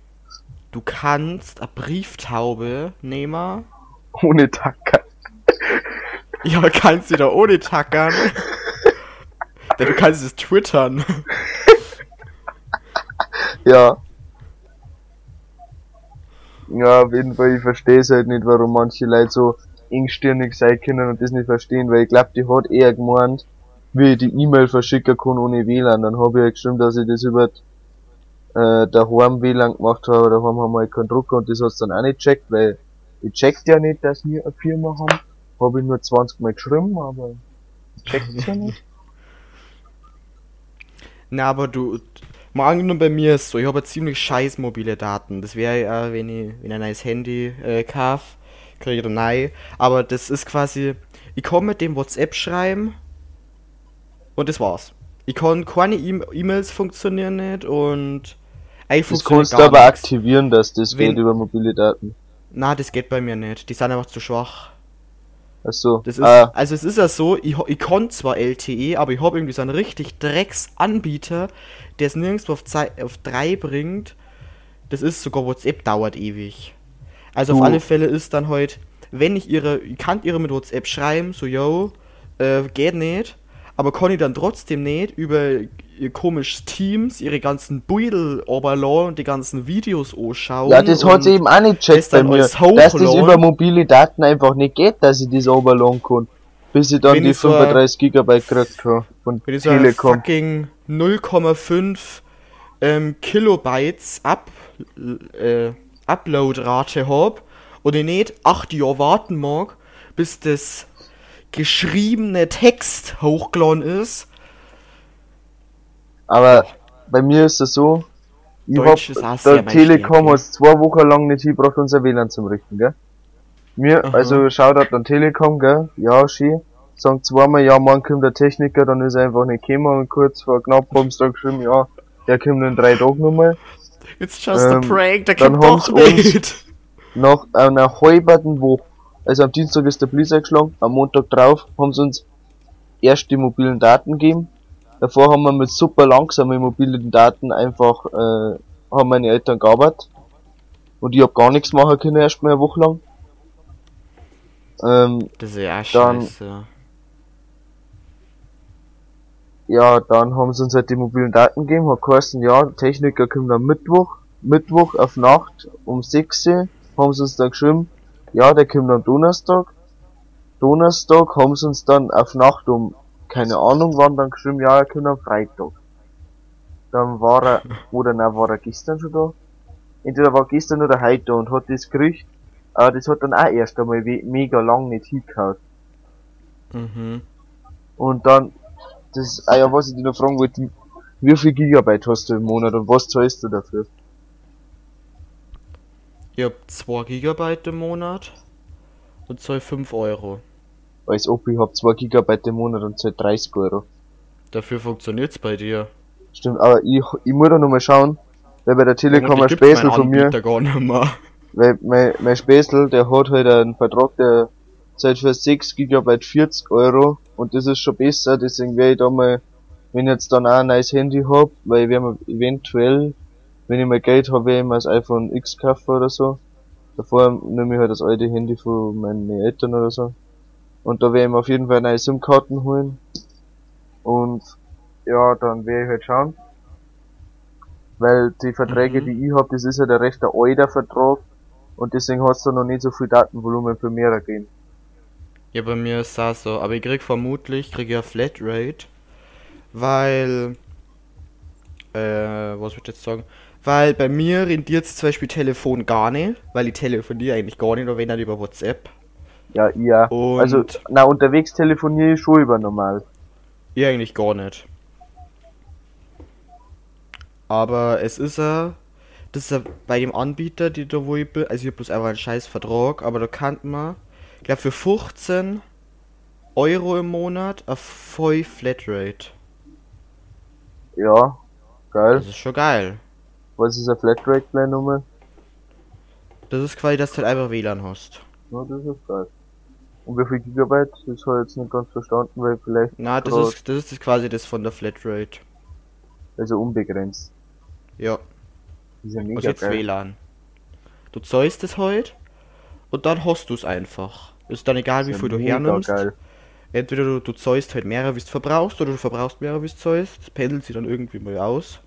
Du kannst eine Brieftaube nehmen. Ohne Tacker. Ja, kannst du da ohne tackern. Denn du kannst es twittern. Ja. Ja, auf jeden Fall, ich versteh's halt nicht, warum manche Leute so engstirnig sein können und das nicht verstehen, weil ich glaub, die hat eher gemeint, wie ich die E-Mail verschicken kann ohne WLAN. Dann habe ich halt geschrieben, dass ich das über äh, daheim WLAN gemacht habe, daheim haben wir halt keinen Drucker und das hat's dann auch nicht checkt, weil ich checkt ja nicht, dass wir eine Firma haben. Habe ich nur 20 Mal geschrieben, aber checkt's ja nicht. Na, aber du. Mal angenommen bei mir ist so, ich habe ziemlich scheiß mobile Daten. Das wäre ja, wenn ich, wenn ein neues Handy äh, kauf, kriege ich dann neu. Aber das ist quasi, ich kann mit dem WhatsApp schreiben und das war's. Ich kann keine E- E-Mails funktionieren nicht und eigentlich Das funktioniert kannst du gar aber nichts. aktivieren, dass das Wenn- geht über mobile Daten. Na, das geht bei mir nicht. Die sind einfach zu schwach. Achso. Das ist, ah, also es ist ja so, ich, ich kann zwar LTE, aber ich habe irgendwie so einen richtig Drecksanbieter, der es nirgendwo auf, Zei- auf 3 bringt. Das ist sogar WhatsApp dauert ewig. Also Du- auf alle Fälle ist dann halt, wenn ich ihre, ich kann ihre mit WhatsApp schreiben, so yo, äh, geht nicht, aber kann ich dann trotzdem nicht über ihr komisches Teams, ihre ganzen Beutel oberladen und die ganzen Videos anschauen. ja, das hat sie eben auch nicht checkt bei mir, dass das über mobile Daten einfach nicht geht, dass ich das overladen kann. Bis ich dann Wenn die ich so ein- 35 Gigabyte gekriegt habe von dieser Telekom. fucking 0,5 ähm, Kilobytes Up, äh, Uploadrate hab und ich nicht 8 Jahre warten mag, bis das geschriebene Text hochgeladen ist. Aber bei mir ist es so, ich hab, der Telekom hat zwei Wochen lang nicht hingebracht, unser WLAN zum Richten, gell? Mir, Aha. also Shoutout an Telekom, gell? Ja, schön. Sagen zweimal, ja, morgen kommt der Techniker, dann ist er einfach nicht gekommen und kurz vor knapp haben sie dann geschrieben, ja, der kommt in drei Tagen nochmal. It's just Ähm, a prank, der kommt doch nicht. Nach einer halben Woche, also am Dienstag ist der Blitz eingeschlagen, am Montag drauf haben sie uns erst die mobilen Daten gegeben. Davor haben wir mit super langsamen mobilen Daten einfach, äh, haben meine Eltern gearbeitet. Und ich hab gar nichts machen können, erst mal eine Woche lang. Ähm, Das ist ja Dann- scheiße. Ja, dann haben sie uns halt die mobilen Daten gegeben, hat geheißen, ja, Techniker kommt am Mittwoch, Mittwoch auf Nacht um 6 Uhr, haben sie uns dann geschrieben, ja, der kommt am Donnerstag. Donnerstag haben sie uns dann auf Nacht um, keine Ahnung wann, dann geschrieben, ja, er kommt am Freitag. Dann war er, oder nein, war er gestern schon da? Entweder war gestern oder heute da und hat das gekriegt, aber das hat dann auch erst einmal mega lang nicht hingehauen. Mhm. Und dann, das, ah ja, was ich dich noch fragen wollte, wie viel Gigabyte hast du im Monat und was zahlst du dafür? Ich hab 2 Gigabyte im Monat und zahl 5 Euro. Als ob ich hab 2 Gigabyte im Monat und zahl 30 Euro. Dafür funktioniert's bei dir. Stimmt, aber ich, ich muss da noch mal schauen, weil bei der Telekom ein Späßel von mir, gar nicht mehr. weil mein, mein Späßel, der hat halt einen Vertrag, der zahlt für 6 Gigabyte 40 Euro und das ist schon besser, deswegen werde ich da mal, wenn ich jetzt dann auch ein neues Handy hab, weil ich werde mir eventuell, wenn ich mal Geld habe, werde ich mir das iPhone X kaufen oder so. Davor nehme ich halt das alte Handy von meinen Eltern oder so. Und da werde ich mir auf jeden Fall neue SIM-Karten holen. Und ja, dann werde ich halt schauen. Weil die Verträge, Mhm. die ich hab, das ist ja der recht alter Vertrag. Und deswegen hast du noch nicht so viel Datenvolumen für mehrere gehen. Ja, bei mir ist das so, aber ich krieg vermutlich, krieg ja Flatrate, weil, äh, was würd ich jetzt sagen? Weil bei mir rendiert zum Beispiel Telefon gar nicht, weil ich telefoniere eigentlich gar nicht, oder wenn dann über WhatsApp. Ja, ja. Und Also, na, unterwegs telefoniere ich schon über normal. ich eigentlich gar nicht. Aber es ist ja, das ist ja bei dem Anbieter, die da wo ich bin, also ich hab bloß einfach einen scheiß Vertrag, aber da kann man, ich glaube für 15 Euro im Monat auf voll Flatrate. Ja, geil. Das ist schon geil. Was ist ein Flatrate-Plan nochmal? Das ist quasi, dass du halt einfach WLAN hast. Ja, das ist geil. Und wie viel Gigabyte? Das habe ich jetzt nicht ganz verstanden, weil vielleicht, Na, das ist, das ist quasi das von der Flatrate. also unbegrenzt. Ja, Das ist ja mega jetzt geil. WLAN. Du zahlst es halt und dann hast du es einfach. Ist dann egal, wie viel du hernimmst. geil. Entweder du, du zahlst halt mehr, wie du verbrauchst, oder du verbrauchst mehr, wie du zahlst. Das pendelt sich dann irgendwie mal aus.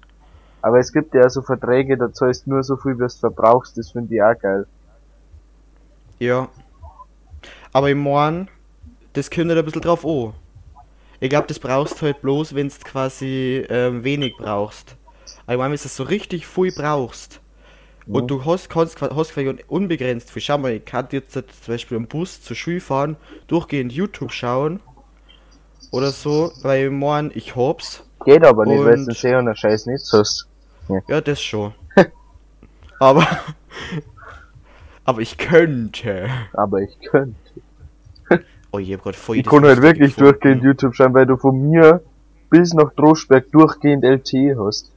Aber es gibt ja so Verträge, da zahlst nur so viel, wie du verbrauchst, das finde ich auch geil. Ja. Aber im Morgen, das kommt halt ein bisschen drauf an. Ich glaube, das brauchst halt bloß, wenn du quasi ähm, wenig brauchst. Aber ich meine, wenn du es so richtig viel brauchst Und du hast, kannst, hast quasi unbegrenzt viel. Schau mal, ich kann jetzt zum Beispiel im Bus zur Schule fahren, durchgehend YouTube schauen oder so, weil im Morgen ich hab's. Geht aber nicht, weil du See und Scheiß nicht hast. Ja, das schon. aber. aber ich könnte. Aber ich könnte. Oh, ich hab grad voll Ich kann halt wirklich gefunden. durchgehend YouTube schauen, weil du von mir bis nach Droschberg durchgehend LTE hast.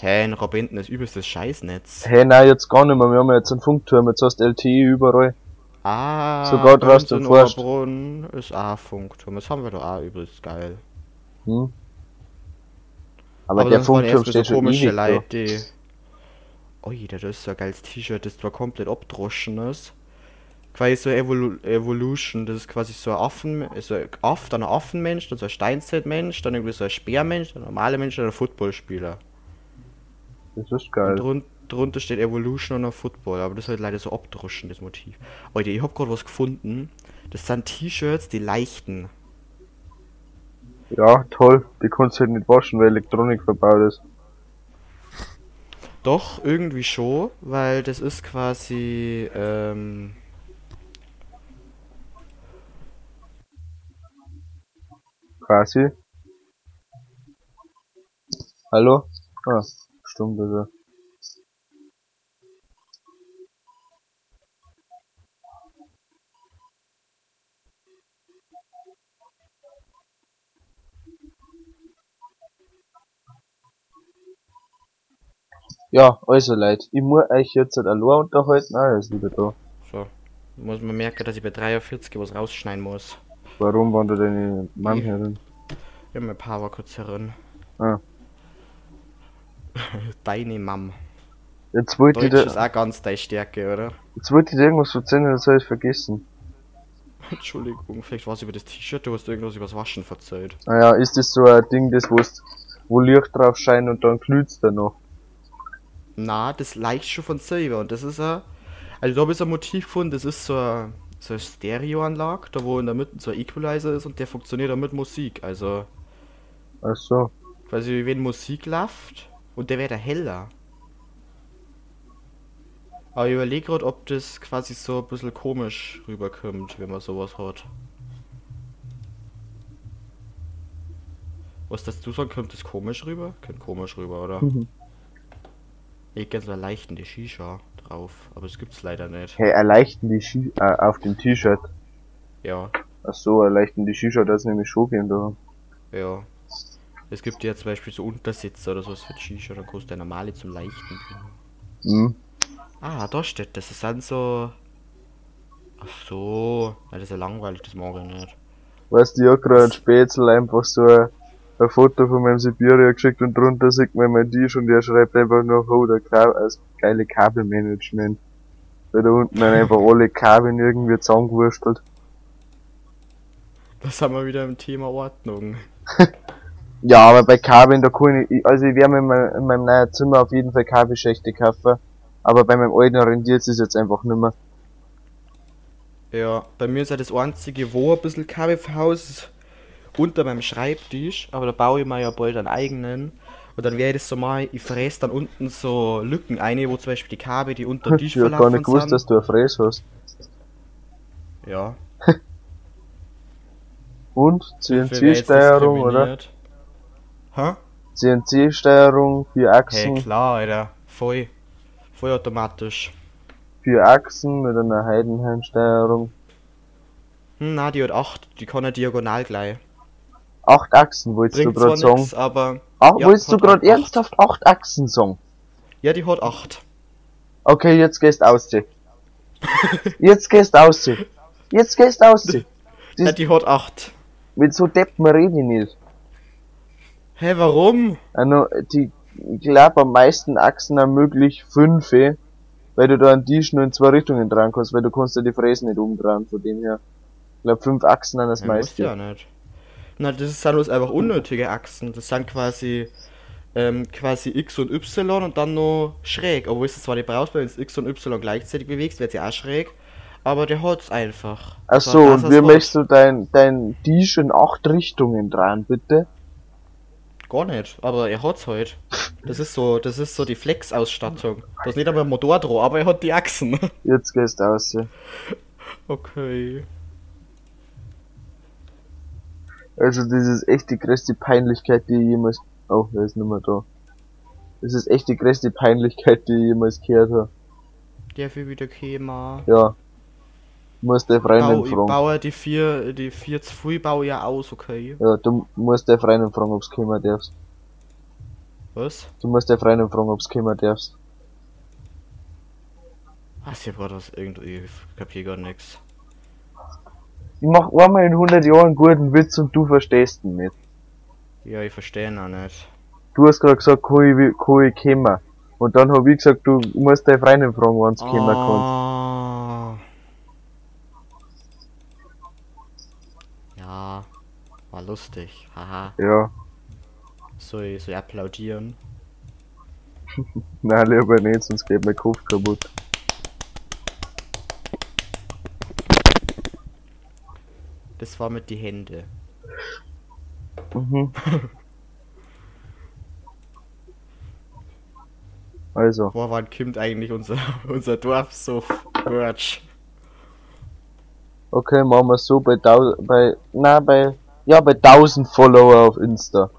Hä, in Rabenten ist übelst das Scheißnetz. Hey, nein, jetzt gar nicht mehr. Wir haben ja jetzt einen Funkturm, jetzt hast du LTE überall. Ah, Sogar draußen forscht. Oberbrunn ist auch Funkturm. Das haben wir doch auch übelst geil. Hm? Aber, Aber der Funkturm steht so schon komische da. Leute, die... Ui, das ist so ein geiles T-Shirt, das zwar komplett abdroschen ist. Quasi so Evolu Evolution, das ist quasi so ein Affen, so ein Aff, dann ein Affenmensch, dann so ein Steinzeitmensch, dann irgendwie so ein Speermensch, ein normaler Mensch, dann ein Footballspieler. Das ist Und geil. drun drunter steht Evolution und ein Football, aber das ist halt leider so abdroschen, das Motiv. Alter, ich hab gerade was gefunden. Das sind T-Shirts, die leichten. Ja, toll. Die kannst du halt nicht waschen, weil Elektronik verbaut ist. Doch, irgendwie schon, weil das ist quasi, ähm, Quasi. Hallo? Ah, also. Ja, also Leute, ich muss euch jetzt halt allein unterhalten, ist wieder da. so. Muss man merken, dass ich bei 43 was rausschneiden muss. Warum waren da deine Mann Ja. herin? Hab mein Power kurz herin. Ah. Deine Mom. Jetzt wollte ich Deutsch dir, ist auch ganz deine Stärke, oder? jetzt wollte ich dir irgendwas erzählen, das habe ich vergessen. Entschuldigung, vielleicht war es über das T-Shirt, du hast irgendwas übers Waschen verzählt. Naja, ist das so ein Ding, das wo's, wo Licht drauf scheint und dann glüht's da noch? Na, das leicht schon von selber und das ist ein. Also da habe ich ein Motiv gefunden, das ist so eine, so eine Stereoanlage, da wo in der Mitte so ein Equalizer ist und der funktioniert auch mit Musik. Also Ach so. quasi wenn Musik läuft und der wird heller. Aber ich überlege gerade, ob das quasi so ein bisschen komisch rüberkommt, wenn man sowas hat. Was das du sagen, kommt das komisch rüber? Kommt komisch rüber, oder? Mhm. Ich hätte so leichten die Shisha drauf, aber das gibt's leider nicht. Hey, erleichtern die Ski äh, auf dem T-Shirt. Ja, Ach so, erleichtern die Shisha, das nämlich schon gehen da. ja. Es gibt ja zum Beispiel so Untersitze oder sowas für Shisha, dann kostet der normale zum leichten bringen. Hm. Ah, da steht das. Das sind so. Ach so. Ja, das ist ja langweilig, das mag ich nicht. Weißt du, ich hab grad ein Spätzl einfach so ein, ein Foto von meinem Sibiria geschickt und drunter sieht man mein Tisch und der schreibt einfach nur, oh, der Ka das geile Kabelmanagement. Weil da unten dann einfach alle Kabel irgendwie zusammengewurstelt. Das haben wir wieder im Thema Ordnung. Ja, aber bei Kabel in der Kuh, also ich werde mir in meinem, in meinem neuen Zimmer auf jeden Fall Kabelschächte kaufen. Aber bei meinem alten rendiert es jetzt einfach nicht mehr. Ja, bei mir ist ja das einzige, wo ein bisschen KBV-Haus ist, unter meinem Schreibtisch, aber da baue ich mir ja bald einen eigenen. Und dann werde ich das so mal, ich fräse dann unten so Lücken ein, wo zum Beispiel die Kabel, die unter den Tisch Ich hab gar nicht gewusst, sind. dass du eine Fräse hast. Ja. Und CNC-Steuerung, oder? Hä? CNC-Steuerung, vier Hey, Achsen, klar, Alter. Voll. Voll automatisch. vier Achsen mit einer Heidenheim-Steuerung. Hm, na, die hat 8, die kann ja diagonal gleich. Acht Achsen, wolltest Bringt du gerade sagen? nix, aber. Ach, Ja, wolltest du gerade acht. ernsthaft acht Achsen sagen? Ja, die hat 8. Okay, jetzt gehst ausziehen. jetzt gehst ausziehen. Jetzt gehst ausziehen. Ja, die hat 8. Mit so Deppen rede ich nicht. Hä, warum? Also, die, ich glaube, am meisten Achsen ermöglicht fünf, eh, weil du da an Tisch nur in zwei Richtungen dran kannst, weil du kannst ja die Fräsen nicht umdrehen, von dem her. Ich glaube, fünf Achsen an das Ja, meiste. ja nicht. Na, das sind bloß einfach unnötige Achsen. Das sind quasi ähm, quasi X und Y und dann noch schräg. Obwohl es zwar nicht brauchst, weil du X und Y gleichzeitig bewegst, wird sie auch schräg. Aber der hat's einfach. Ach so, und wie möchtest du dein, dein Tisch in acht Richtungen dran, bitte? Gar nicht, aber er hat's halt. Das ist so, das ist so die Flex-Ausstattung. Das ist nicht einmal ein Motor dran, aber er hat die Achsen. Jetzt gehst aus. Okay. Also, das ist echt die größte Peinlichkeit, die ich jemals. Oh, er ist nicht mehr da. Das ist echt die größte Peinlichkeit, die ich jemals gehört habe. Der will wieder kämen. Ja. Muss der Freundin ich fragen. baue die vier, die vier zu früh baue ja aus, okay. Ja, du musst der Freundin fragen, ob's kommen darfst. Was? Du musst der Freundin fragen, ob's kommen darfst. Was hier war das irgendwie? Ich kapier gar nichts. Ich mach einmal in 100 Jahren einen guten Witz und du verstehst ihn nicht. Ja, ich verstehe ihn auch nicht. Du hast gerade gesagt, kann ich, kann ich kommen. Und dann hab ich gesagt, du musst deine Freundin fragen, wann sie kommen kann. Ah. Ja, war lustig. Haha. Ja, Soll ich, soll ich applaudieren? nein, lieber nicht, sonst geht mein Kopf kaputt. Das war mit die Hände. Mhm. Also, Wo wann kommt eigentlich unser, unser Dorf so Merch? okay, machen wir so bei bei, na, bei, ja, bei 1000 Follower auf Insta.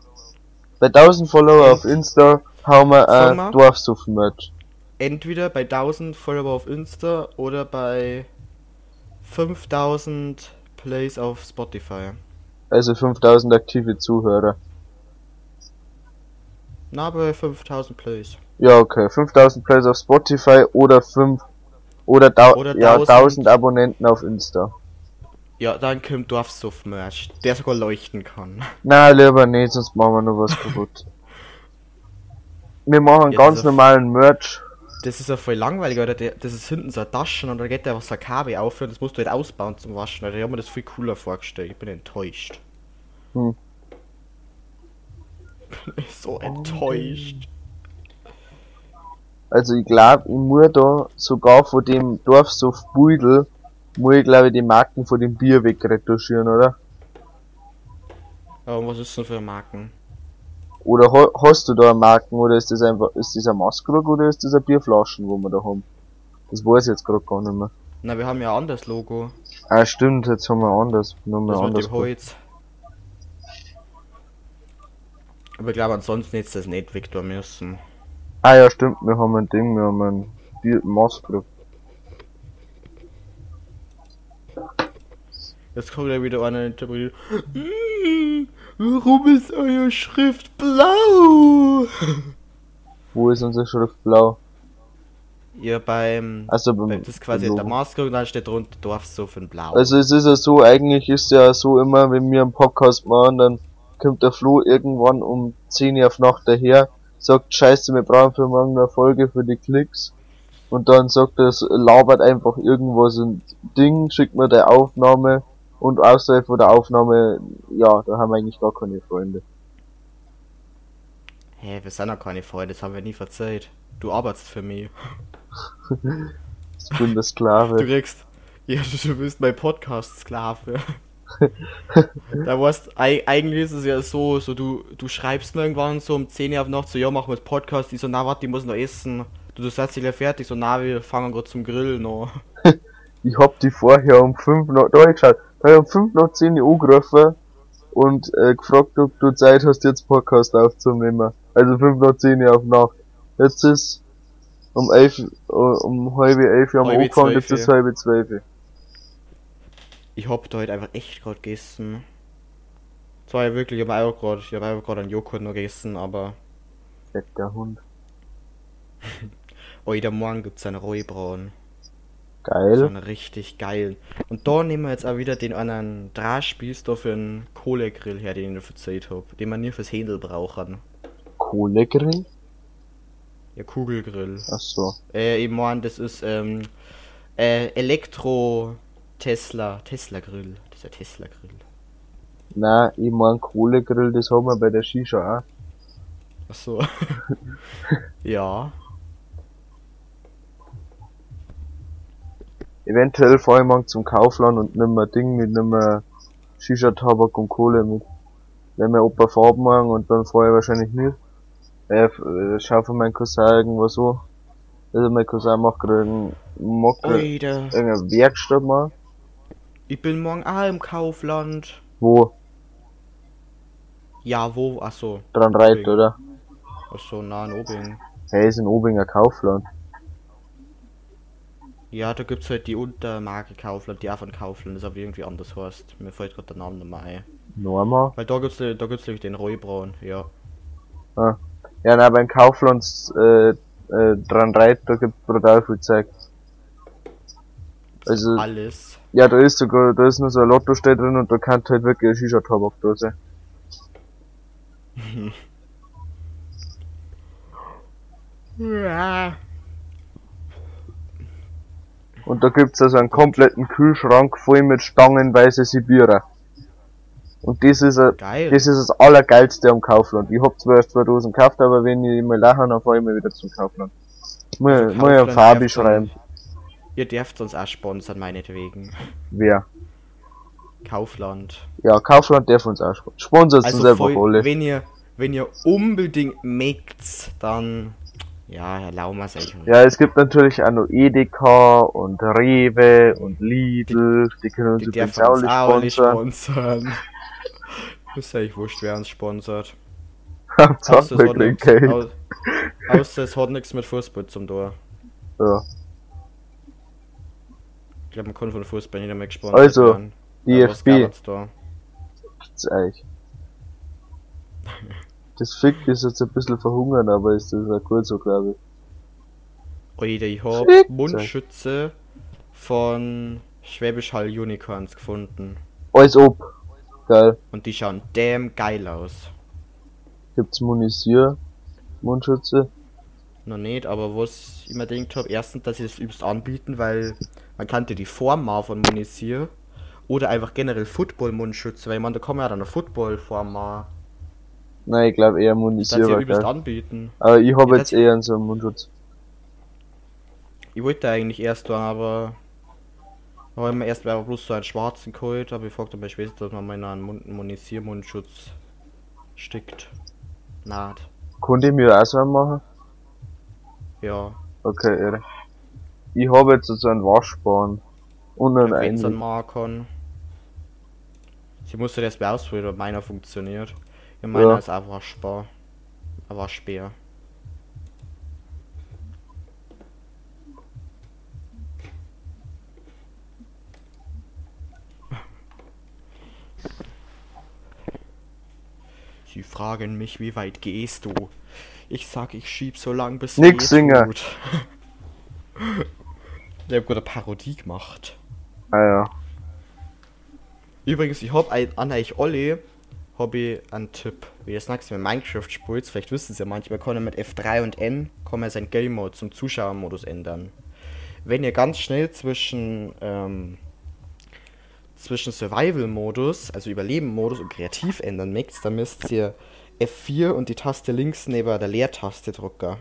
Bei 1000 Follower auf Insta hauen wir ein Dorfsuff-Merch. Entweder bei 1000 Follower auf Insta oder bei 5000 Plays auf Spotify. Also 5000 aktive Zuhörer. Na, bei 5000 Plays. Ja, okay. 5000 Plays auf Spotify oder 5 oder, Oder ja, 1000. 1000 Abonnenten auf Insta. Ja, dann kommt Dorfsuff-Merch, der sogar leuchten kann. Na, lieber nicht, sonst machen wir noch was kaputt. Wir machen Ja, ganz normalen Merch. Das ist ja voll langweilig, oder? Der, das ist hinten so eine Tasche und da geht der was so ein Kabel auf und das musst du halt ausbauen zum Waschen. Alter. Ich hab mir das viel cooler vorgestellt. Ich bin enttäuscht. Hm. Bin so enttäuscht. Also ich glaube, ich muss da sogar von dem Dorfsuff Buidel, muss ich glaube ich die Marken von dem Bier wegretuschieren, oder? Aber was ist denn für Marken? Oder ha hast du da Marken oder ist das einfach, ist das ein Maskrug oder ist das ein Bierflaschen, wo wir da haben? Das weiß ich jetzt gerade gar nicht mehr. Na, wir haben ja ein anderes Logo. Ah stimmt, jetzt haben wir anders, nochmal Das mit anders. dem Holz. Aber ich glaube, ansonsten du das nicht Victor müssen. Ah ja, stimmt, wir haben ein Ding, wir haben ein Bier Maskrug. Jetzt kommt ja wieder einer interpretiert. "Mm, Warum ist euer Schrift blau? Wo ist unsere Schrift blau? Ja, beim. Also beim Das ist quasi Maske und dann steht drunter Dorfsuff in blau. Also es ist ja so, eigentlich ist ja so immer, wenn wir einen Podcast machen, dann kommt der Flo irgendwann um 10 Uhr auf Nacht daher, sagt, scheiße, wir brauchen für morgen eine Folge für die Klicks. Und dann sagt er, es labert einfach irgendwas ein Ding, schickt mir der Aufnahme und außerhalb von der Aufnahme, ja, da haben wir eigentlich gar keine Freunde. Hä, wir sind ja keine Freunde, das haben wir nie verzeiht. Du arbeitest für mich. Ich bin der Du Sklave. kriegst. Ja, du, du bist mein Podcast-Sklave. da warst, ei- eigentlich ist es ja so, so du, du schreibst mir irgendwann so um 10 Uhr auf Nacht so, ja, machen wir jetzt Podcast. Ich so, na, warte, ich muss noch essen. Du, du setzt dich gleich fertig, so, na, wir fangen gerade zum Grillen noch. Ich hab die vorher um 5 noch, da geschaut, da hab ich um 5 nach 10 Uhr angerufen und äh, gefragt, ob du Zeit hast, jetzt Podcast aufzunehmen. Also 5 nach 10 Uhr auf Nacht. Jetzt ist um 11, äh, um halb 11 Uhr am Halbe Anfang, jetzt ist ja. halb 12. Ich hab da heute einfach echt gerade gegessen. Zwar ja wirklich, ich hab auch gerade, ich hab auch gerade einen Joghurt noch gegessen, aber Fetter Hund. heute Morgen gibt's einen So Geil. einen richtig geilen. Und da nehmen wir jetzt auch wieder den anderen Drahtspieß da für einen Kohlegrill her, den ich verzeiht hab. Den man nur fürs Händel brauchen. Kohlegrill? Ja, Kugelgrill. Ach so. Äh, ich mein, das ist, ähm, äh, Elektro Tesla, Tesla Grill. Das ist der Tesla Grill. Nein, ich mein Kohlegrill, das haben wir bei der Shisha auch. Ach so. ja. Eventuell fahr ich morgen zum Kaufland und nimm ein Ding mit, nimm ein Shisha-Tabak und Kohle mit. Wenn mir Opa Farben machen und dann fahr ich wahrscheinlich nicht. Äh, äh, schau von meinem Cousin irgendwo so. Also mein Cousin macht gerade einen, macht grad Oida. irgendeine Werkstatt mal. Ich bin morgen auch im Kaufland. Wo? Ja, wo? Ach so. Dran Obing. oder? Ach so, nah in Obing. Hey, ist in Obinger Kaufland. Ja, da gibt's halt die Untermarke Kaufland, die auch von Kaufland ist, aber irgendwie anders heißt. Mir fällt gerade der Name mehr ein. Norma. Weil da gibt's, da gibt's nämlich den Reubraun, ja. Ah. Ja, na, beim Kaufland, äh, äh, dran reitet, da gibt's brutal viel Zeug. Also, Alles. Ja, da ist sogar, da ist nur so ein Lotto steht drin und da kann halt wirklich eine Shisha-Tabakdose. Ja. Und da gibt's also einen kompletten Kühlschrank voll mit stangenweise Sibirer. Und das ist, a, das ist das Allergeilste am Kaufland. Ich hab zwar erst 2000 gekauft, aber wenn ich mal lache, dann fahr ich mal wieder zum Kaufland. Muss, Also muss ich Fabi schreiben. Ihr dürft uns auch sponsern, meinetwegen. Wer? Kaufland. Ja, Kaufland darf uns auch sponsern. Sponsert uns Also einfach voll, alle. wenn ihr, wenn ihr unbedingt mögt, dann, ja, Herr Laumers, eigentlich. Ja, es gibt natürlich auch noch Edeka und Rewe und Lidl. Die, können uns die übrigens auch nicht sponsern. sponsern. ist ja wurscht, wer uns sponsert. Hauptsache, es hat nichts- au- Außer es hat nichts mit Fußball zum Tor. Ja. Ich glaube, man kann von Fußball nicht mehr gesponsert Also, werden. DFB. gab's da? gibt's eigentlich. Das Fick ist jetzt ein bisschen verhungern, aber ist das auch gut so, glaube ich. Alter, ich hab Fick Mundschütze von Schwäbisch Hall Unicorns gefunden. Alles ob. Geil. Und die schauen damn geil aus. Gibt's Munisier, Mundschütze. Noch nicht, aber was ich mir gedacht hab, erstens, dass sie das übelst anbieten, weil man kannte die Form mal von Munisier. Oder einfach generell Football-Mundschütze, weil man da kann man ja dann eine Football-Form mal. Nein, ich glaube eher Das übelst geil. anbieten. Aber ich habe Ja, jetzt das- eher so einen Mundschutz. Ich wollte eigentlich erst dann, aber. Da habe ich mir erst aber bloß so einen schwarzen geholt, aber ich fragte meine Schwester, dass man mal in einen Mund Munisiermundschutz stickt. Naht. Konnte ich mir auch so einen machen? Ja. Okay, irre. Ich habe jetzt so einen Waschbahn. Und einen Einweg. Markern. Sie musste das mal ausprobieren, ob meiner funktioniert. Ja, meiner Ja. ist. Ein Waschbär. Sie fragen mich, wie weit gehst du? Ich sag, ich schieb so lang bis Nix weh singen. tut. Der hat gerade eine Parodie gemacht. Ah ja. Übrigens, ich hab ein, an euch alle ich einen Tipp. Wie ihr das nächste Mal Minecraft spielt, vielleicht wissen Sie ja manchmal, kann er mit F3 und N kann man sein Game Mode zum Zuschauermodus ändern. Wenn ihr ganz schnell zwischen ähm, zwischen Survival-Modus, also Überleben-Modus und Kreativ ändern möchtet, dann müsst ihr F4 und die Taste links neben der Leertaste drücken.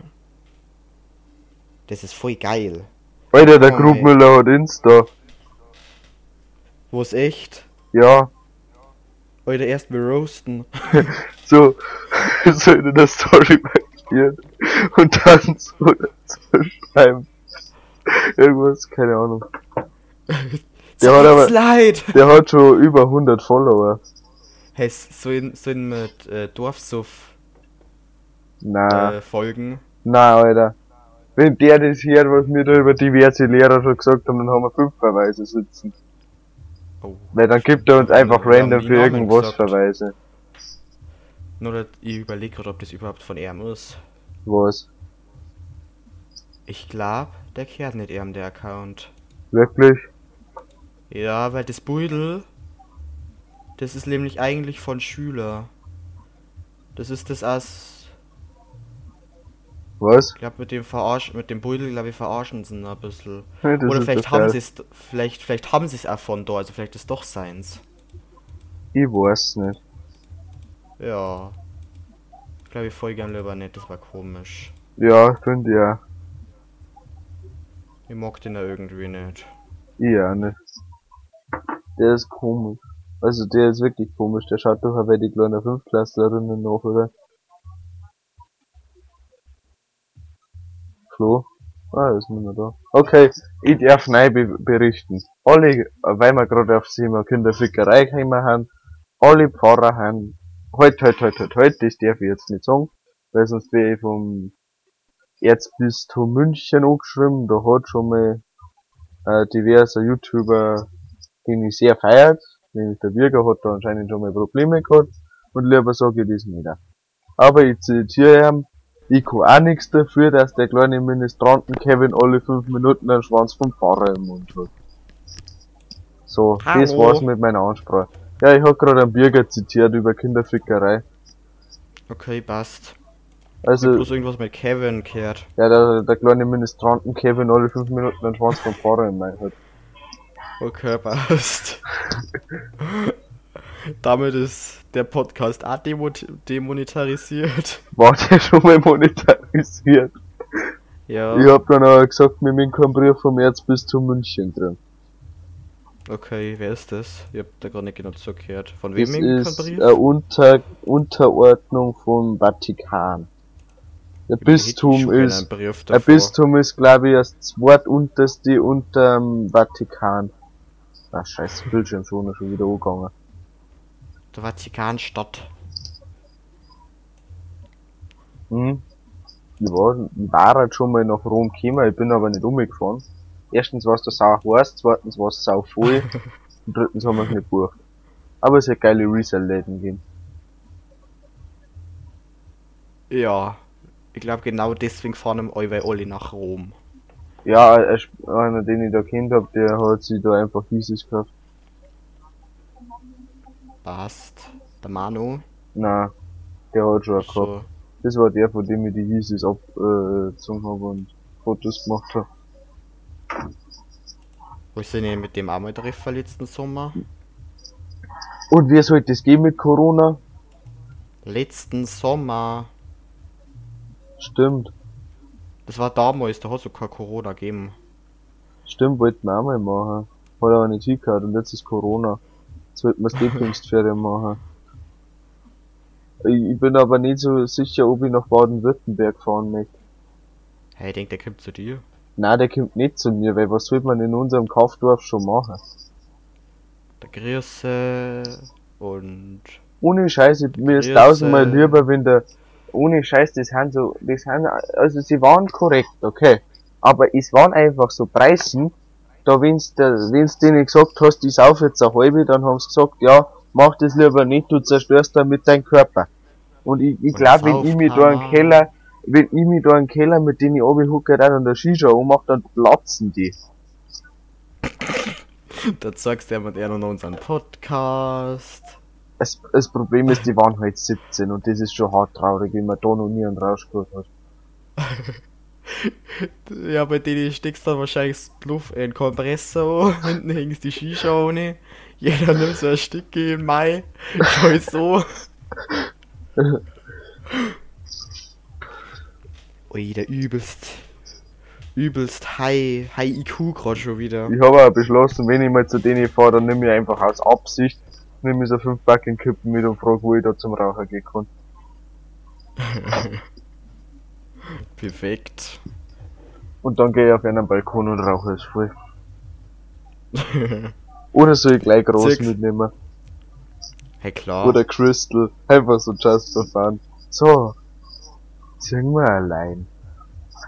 Das ist voll geil. Alter, der Oh, Grubmüller hat Insta. Wo ist echt? Ja, Oder erst roasten. so, so in der Story markieren und dann so dazu schreiben. Irgendwas, keine Ahnung. Der hat aber, Leid. der hat schon über 100 Follower. Hey, so in, so in mit äh, Dorfsuff Na, äh, Folgen. na, Alter. Wenn der das hört, was wir da über diverse Lehrer schon gesagt haben, dann haben wir fünf Verweise sitzen. Oh. Weil dann gibt er uns einfach random für irgendwas gesagt. Verweise. Nur dass ich überlege gerade, ob das überhaupt von ihm ist. Was? Ich glaube, der kehrt nicht ihm der Account. Wirklich? Ja, weil das Beutel, das ist nämlich eigentlich von Schüler. Das ist das als, Was? ich glaube mit dem Verarsch, mit dem Beutel, glaube ich, verarschen sie ihn ein bisschen. Ja, Oder vielleicht haben sie es, vielleicht, vielleicht haben sie es auch von da, also vielleicht ist doch seins. Ich weiß nicht. Ja. Glaube ich voll gern lieber nicht, das war komisch. Ja, finde ja. Ich mag den ja irgendwie nicht. Ich auch nicht. Der ist komisch. Also der ist wirklich komisch. Der schaut doch wie die kleine Fünftklässlerinnen nach, oder? Flo? Ah, ist nicht mehr da. Okay, ich darf neu be berichten. Alle, weil wir gerade auf Thema Kinderfickerei gekommen haben, alle Pfarrer haben, halt, halt, halt, halt, halt, das darf ich jetzt nicht sagen, weil sonst wäre ich vom Erzbistum München angeschrieben, da hat schon mal äh, diverser YouTuber, den ich sehr feiert, nämlich der Bürger hat da anscheinend schon mal Probleme gehabt und lieber sage ich das nicht. Aber ich zitiere ihn, ich kann auch nichts dafür, dass der kleine Ministranten Kevin alle fünf Minuten einen Schwanz vom Pfarrer im Mund hat. So, das Hallo. war's mit meiner Ansprache. Ja, ich hab gerade einen Bürger zitiert über Kinderfickerei. Okay, passt. Ich Also, hab bloß irgendwas mit Kevin gehört. ja, der, der kleine Ministranten Kevin alle fünf Minuten einen Schwanz vom Pfarrer im Mund hat. Okay, passt. Damit ist der Podcast auch demo demonetarisiert. War der schon mal monetarisiert? Ja, Ich hab dann auch gesagt, wir haben keinen Brief vom Erzbistum München drin. okay, wer ist das? Ich hab da gar nicht genau zugehört. Von wem im ist Brief? eine Unter Unterordnung vom Vatikan. Der Ich Bistum ist, der. Bistum ist glaube ich das zweitunterste unterm Vatikan. Ah scheiße, Bildschirm schon schon wieder angegangen. Der Vatikanstadt. Hm. Ich war, ich war halt schon mal nach Rom gekommen, ich bin aber nicht umgefahren. Erstens war es da sau heiß, zweitens war es sau voll und drittens haben wir es nicht gebucht. Aber es hat geile Resell-Läden gegeben. Ja, ich glaube genau deswegen fahren wir alle nach Rom. Ja, einer, den ich da kennt hab, der hat sich da einfach dieses gekauft. Passt. Der Manu. Nein, der hat schon einen gehabt. So. Das war der, von dem ich die Hieses abgezogen habe und Fotos gemacht habe. Wo sind wir mit dem auch mal treffen letzten Sommer? Und wie soll das gehen mit Corona? Letzten Sommer. Stimmt, Das war damals, da hat es kein Corona gegeben. stimmt, wollten wir auch mal machen. Hat aber nicht hingehört und jetzt ist Corona. Wir das Lieblingsferien machen. Ich, bin aber nicht so sicher, ob ich nach Baden-Württemberg fahren möchte. Hey, ich denk, der kommt zu dir. Nein, der kommt nicht zu mir, weil was soll man in unserem Kaufdorf schon machen? Der Grüße und Ohne Scheiße, mir ist tausendmal lieber, wenn der, ohne Scheiß, das sind so, das sind, also sie waren korrekt, okay. Aber es waren einfach so Preisen, da wenn's der, wenn's denen gesagt hast, ich sauf jetzt eine halbe, dann haben sie gesagt, ja, mach das lieber nicht, du zerstörst damit deinen Körper. Und ich, ich glaube, wenn ich mich da Saufhammer. Keller, wenn ich mich da im Keller mit denen ich runterhucke, dann an der Shisha ummache, dann platzen die. da zeigst du jemand eher noch unseren Podcast. Das, das Problem ist, die waren halt 17 und das ist schon hart traurig, wenn man da noch nie einen Rausch gehabt hat. Ja, bei denen steckst du dann wahrscheinlich Luft in den Kompressor, hinten hängst die Shisha ohne. Jeder nimmt so ein Stück im Mai. Schau so. Ui, der übelst. Übelst high, high IQ gerade schon wieder. Ich habe auch beschlossen, wenn ich mal zu denen fahre, dann nehme ich einfach aus Absicht, nehme ich so fünf Backen Kippen mit und frage, wo ich da zum Rauchen gehen kann. Perfekt. Und dann gehe ich auf einen Balkon und rauche es voll. Oder soll ich gleich groß Six. mitnehmen? Hey klar. Oder Crystal. Einfach so just for fun. So. Ziehen wir allein.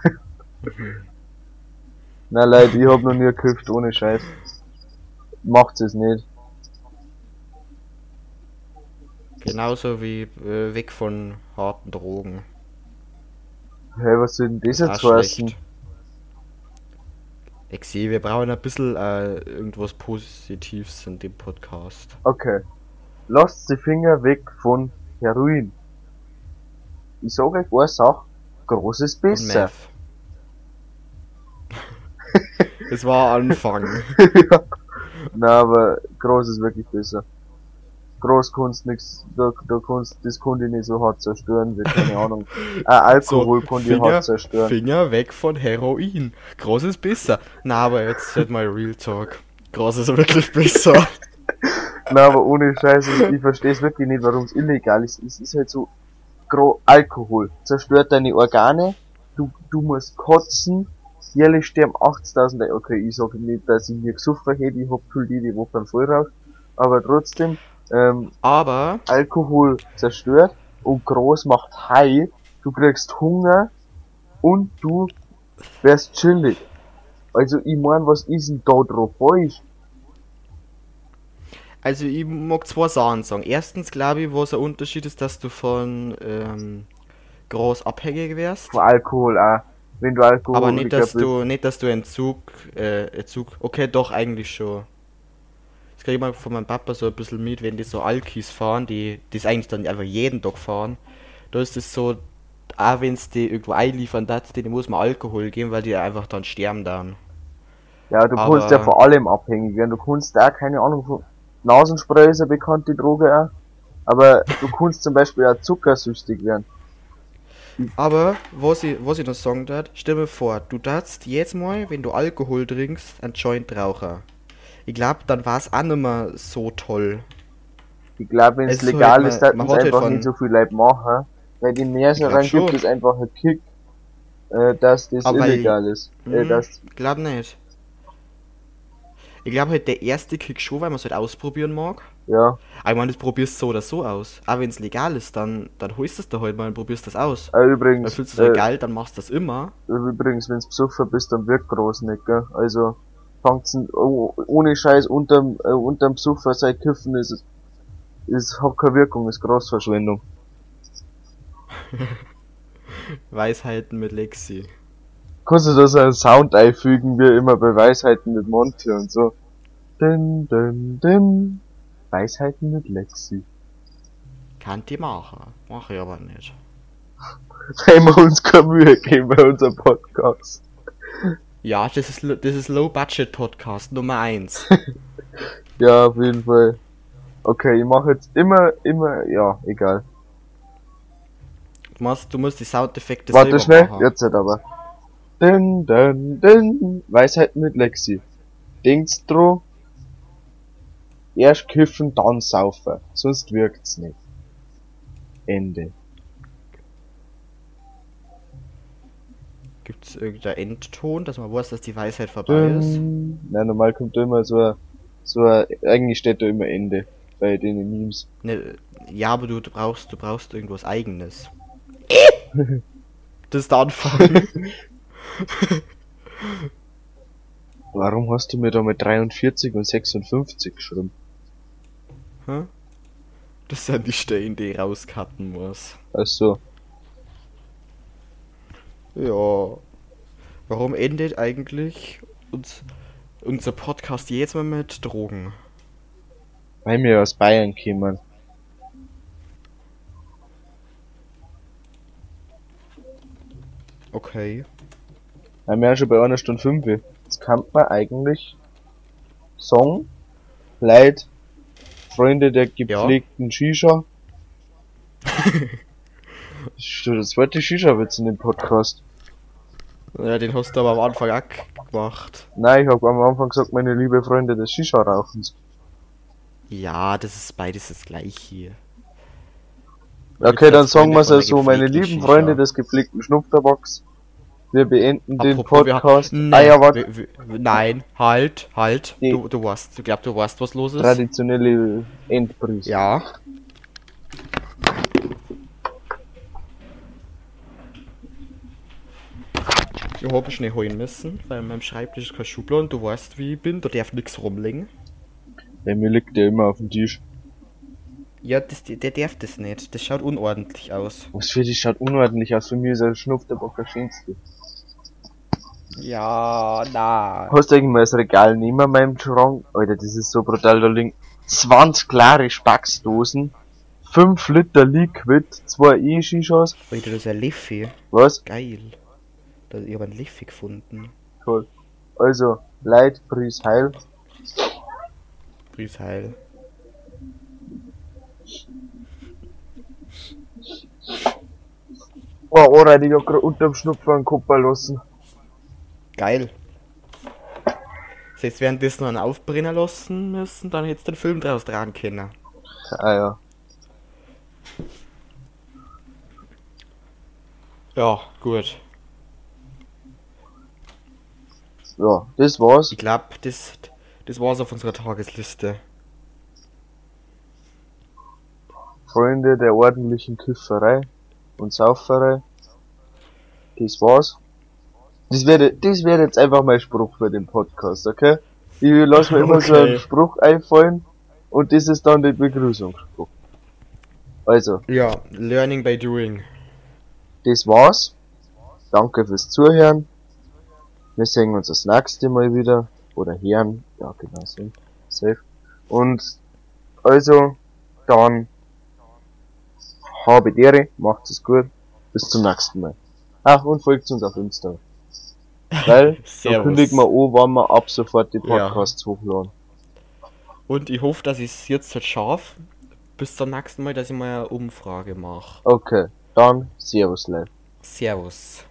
Na leid, ich hab noch nie gekifft, ohne Scheiß. Macht's es nicht. Genauso wie äh, weg von harten Drogen. Hey, was soll denn das Ist jetzt heißen? Ich sehe, wir brauchen ein bisschen äh, irgendwas Positives in dem Podcast. Okay. Lasst die Finger weg von Heroin. Ich sag euch eine Sache. Großes Und besser. Es war Anfang. ja. Na, aber groß ist wirklich besser. Groß kannst nix, da, da kannst, das kann die nicht so hart zerstören, wie, keine Ahnung. Äh, Alkohol die Finger, hart zerstören. Finger weg von Heroin. Groß ist besser. Na, aber jetzt halt mal Real Talk. Groß ist wirklich besser. Na, aber ohne Scheiß, ich, ich versteh's wirklich nicht, warum es illegal ist. Es ist halt so, gro Alkohol zerstört deine Organe, du, du musst kotzen, jährlich sterben 80.000 Leute. Okay, ich sage nicht, dass ich mir gesoffen hätte, ich hab viel die Woche einen Vollrausch, aber trotzdem, ähm, Aber, Alkohol zerstört und groß macht high, du kriegst Hunger und du wärst chillig. Also ich mein, was ist denn da drauf falsch? also ich mag zwei Sachen sagen. Erstens glaube ich, was ein Unterschied ist, dass du von ähm, groß abhängig wärst. Von Alkohol auch. Wenn du Alkohol Aber nicht, dass du, nicht, dass du Entzug, äh, Entzug, okay, doch, eigentlich schon. Das kriege ich mal von meinem Papa so ein bisschen mit, wenn die so Alkis fahren, die, es eigentlich dann einfach jeden Tag fahren. Da ist es so, auch wenn es die irgendwo einliefern, das, denen muss man Alkohol geben, weil die einfach dann sterben dann. Ja, du aber- kannst ja vor allem abhängig werden. Du kannst auch, keine Ahnung, von Nasenspray ist eine bekannte Droge auch. Aber du kannst zum Beispiel auch zuckersüchtig werden. Aber, was ich, was ich noch sagen darf, stell mir vor, du darfst jetzt mal, wenn du Alkohol trinkst, ein Joint rauchen. Ich glaube, dann war es auch nicht mehr so toll. Ich glaube, wenn es Es legal halt, ist, man- dann man es hat halt einfach von- nicht so viel Leute machen. Weil in mehreren glaub schon. gibt es einfach einen Kick, äh, dass das Aber illegal ist. Äh, Mhm. dass, Ich glaube nicht. Ich glaube halt der erste Kick schon, weil man es halt ausprobieren mag. ja. Aber ich meine, das probierst so oder so aus. Aber wenn es legal ist, dann, dann holst du es da halt mal und probierst das aus. Äh, Dann übrigens, fühlst du äh, halt geil, dann machst du das immer. übrigens, wenn's besoffen bist, dann wirkt groß nicht, gell? Also, fangt's n- oh, ohne Scheiß unterm, äh, unterm Besoffen sein Kiffen ist, ist, hat keine Wirkung, ist Großverschwendung. Weisheiten mit Lexi. Kannst du da so einen Sound einfügen, wie immer bei Weisheiten mit Monty und so. Din, din, din. Weisheiten mit Lexi. Kann die machen. Mach ich aber nicht. Wenn wir uns keine Mühe geben bei unserem Podcast. Ja, das ist, das ist Low Budget Podcast Nummer 1. Ja, auf jeden Fall. Okay, ich mache jetzt immer, immer, ja, egal. Du musst, du musst die Soundeffekte Warte schnell, machen. jetzt halt aber. Din, din, din. Weisheiten mit Lexi. Denkst dran, erst kiffen, dann saufen. Sonst wirkt's nicht. Ende. Gibt's irgendein Endton, dass man weiß, dass die Weisheit vorbei ist? Dün. Nein, normal kommt da immer so ein, so ein, eigentlich steht da immer Ende. Bei den Memes. Ne, ja, aber du, brauchst, du brauchst irgendwas eigenes. das ist der Anfang. Warum hast du mir da mit 43 und 56 geschrieben? Hä? Das sind die Stellen, die ich rauscutten muss. Also, Ja. Warum endet eigentlich uns, unser Podcast jetzt mal mit Drogen? weil wir aus Bayern kommen. Okay. Wir ja schon bei einer Stunde 5. Jetzt kann man eigentlich Song, Leid, Freunde der gepflegten Shisha. Das zweite Shisha-Witz in dem Podcast. Ja, den hast du aber am Anfang auch gemacht. Nein, ich habe am Anfang gesagt, meine liebe Freunde des Shisha-Rauchens. Ja, das ist beides das gleiche. Okay, dann sagen wir es ja so, der meine lieben Shisha. Freunde des gepflegten Schnupftabaks. Wir beenden den Apropos, wir- Podcast. Nee, ah ja, wir- wir- Nein, halt, halt. Du, du weißt, ich glaub, du weißt, was los ist. Traditionelle Endprise. Ja. Ich habe schnell holen müssen, weil an meinem Schreibtisch ist kein Schublade und du weißt, wie ich bin, da darf nichts rumliegen. Bei mir liegt der immer auf dem Tisch. Ja, das, der darf das nicht. Das schaut unordentlich aus. Was für dich schaut unordentlich aus. Für mich ist ein Schnupftabak der schönste. Ja, na. Hast du irgendwann das Regal neben meinem Schrank? Alter, das ist so brutal. Da liegen 20 klare Spacksdosen, 5 Liter Liquid, 2 E-Shishas. Alter, das ist ein Leffi. Was? Geil. Da, ich habe einen Leffi gefunden. Toll. Also, Leid, Pries, Heil. Pries Heil. Oh, alright, ich hab grad unterm Schnupfen einen Kupfer lassen. Geil. Das heißt, währenddessen einen aufbrennen lassen müssen, dann hättest du den Film draus tragen können. Ah ja. Ja, gut. Ja, das war's. Ich glaube, das, das war's auf unserer Tagesliste. Freunde der ordentlichen Kifferei und Sauferei. Das war's. Das wäre, das wäre jetzt einfach mein Spruch für den Podcast, okay? Ich lass mir immer so Okay. einen Spruch einfallen und das ist dann der Begrüßungsspruch. Also, Ja, Learning by Doing. das war's. Danke fürs Zuhören. Wir sehen uns das nächste Mal wieder. Oder hören. Ja, genau so. Safe. Und, also, dann, habe die Ehre, macht es gut. Bis zum nächsten Mal. Ach, und folgt uns auf Insta. Weil, da Servus. kündigen wir an, wann wir ab sofort die Ja. Podcasts hochladen. Und ich hoffe, dass ich es jetzt halt schaffe. Bis zum nächsten Mal, dass ich mal eine Umfrage mache. Okay, dann, Servus, Leute. Servus.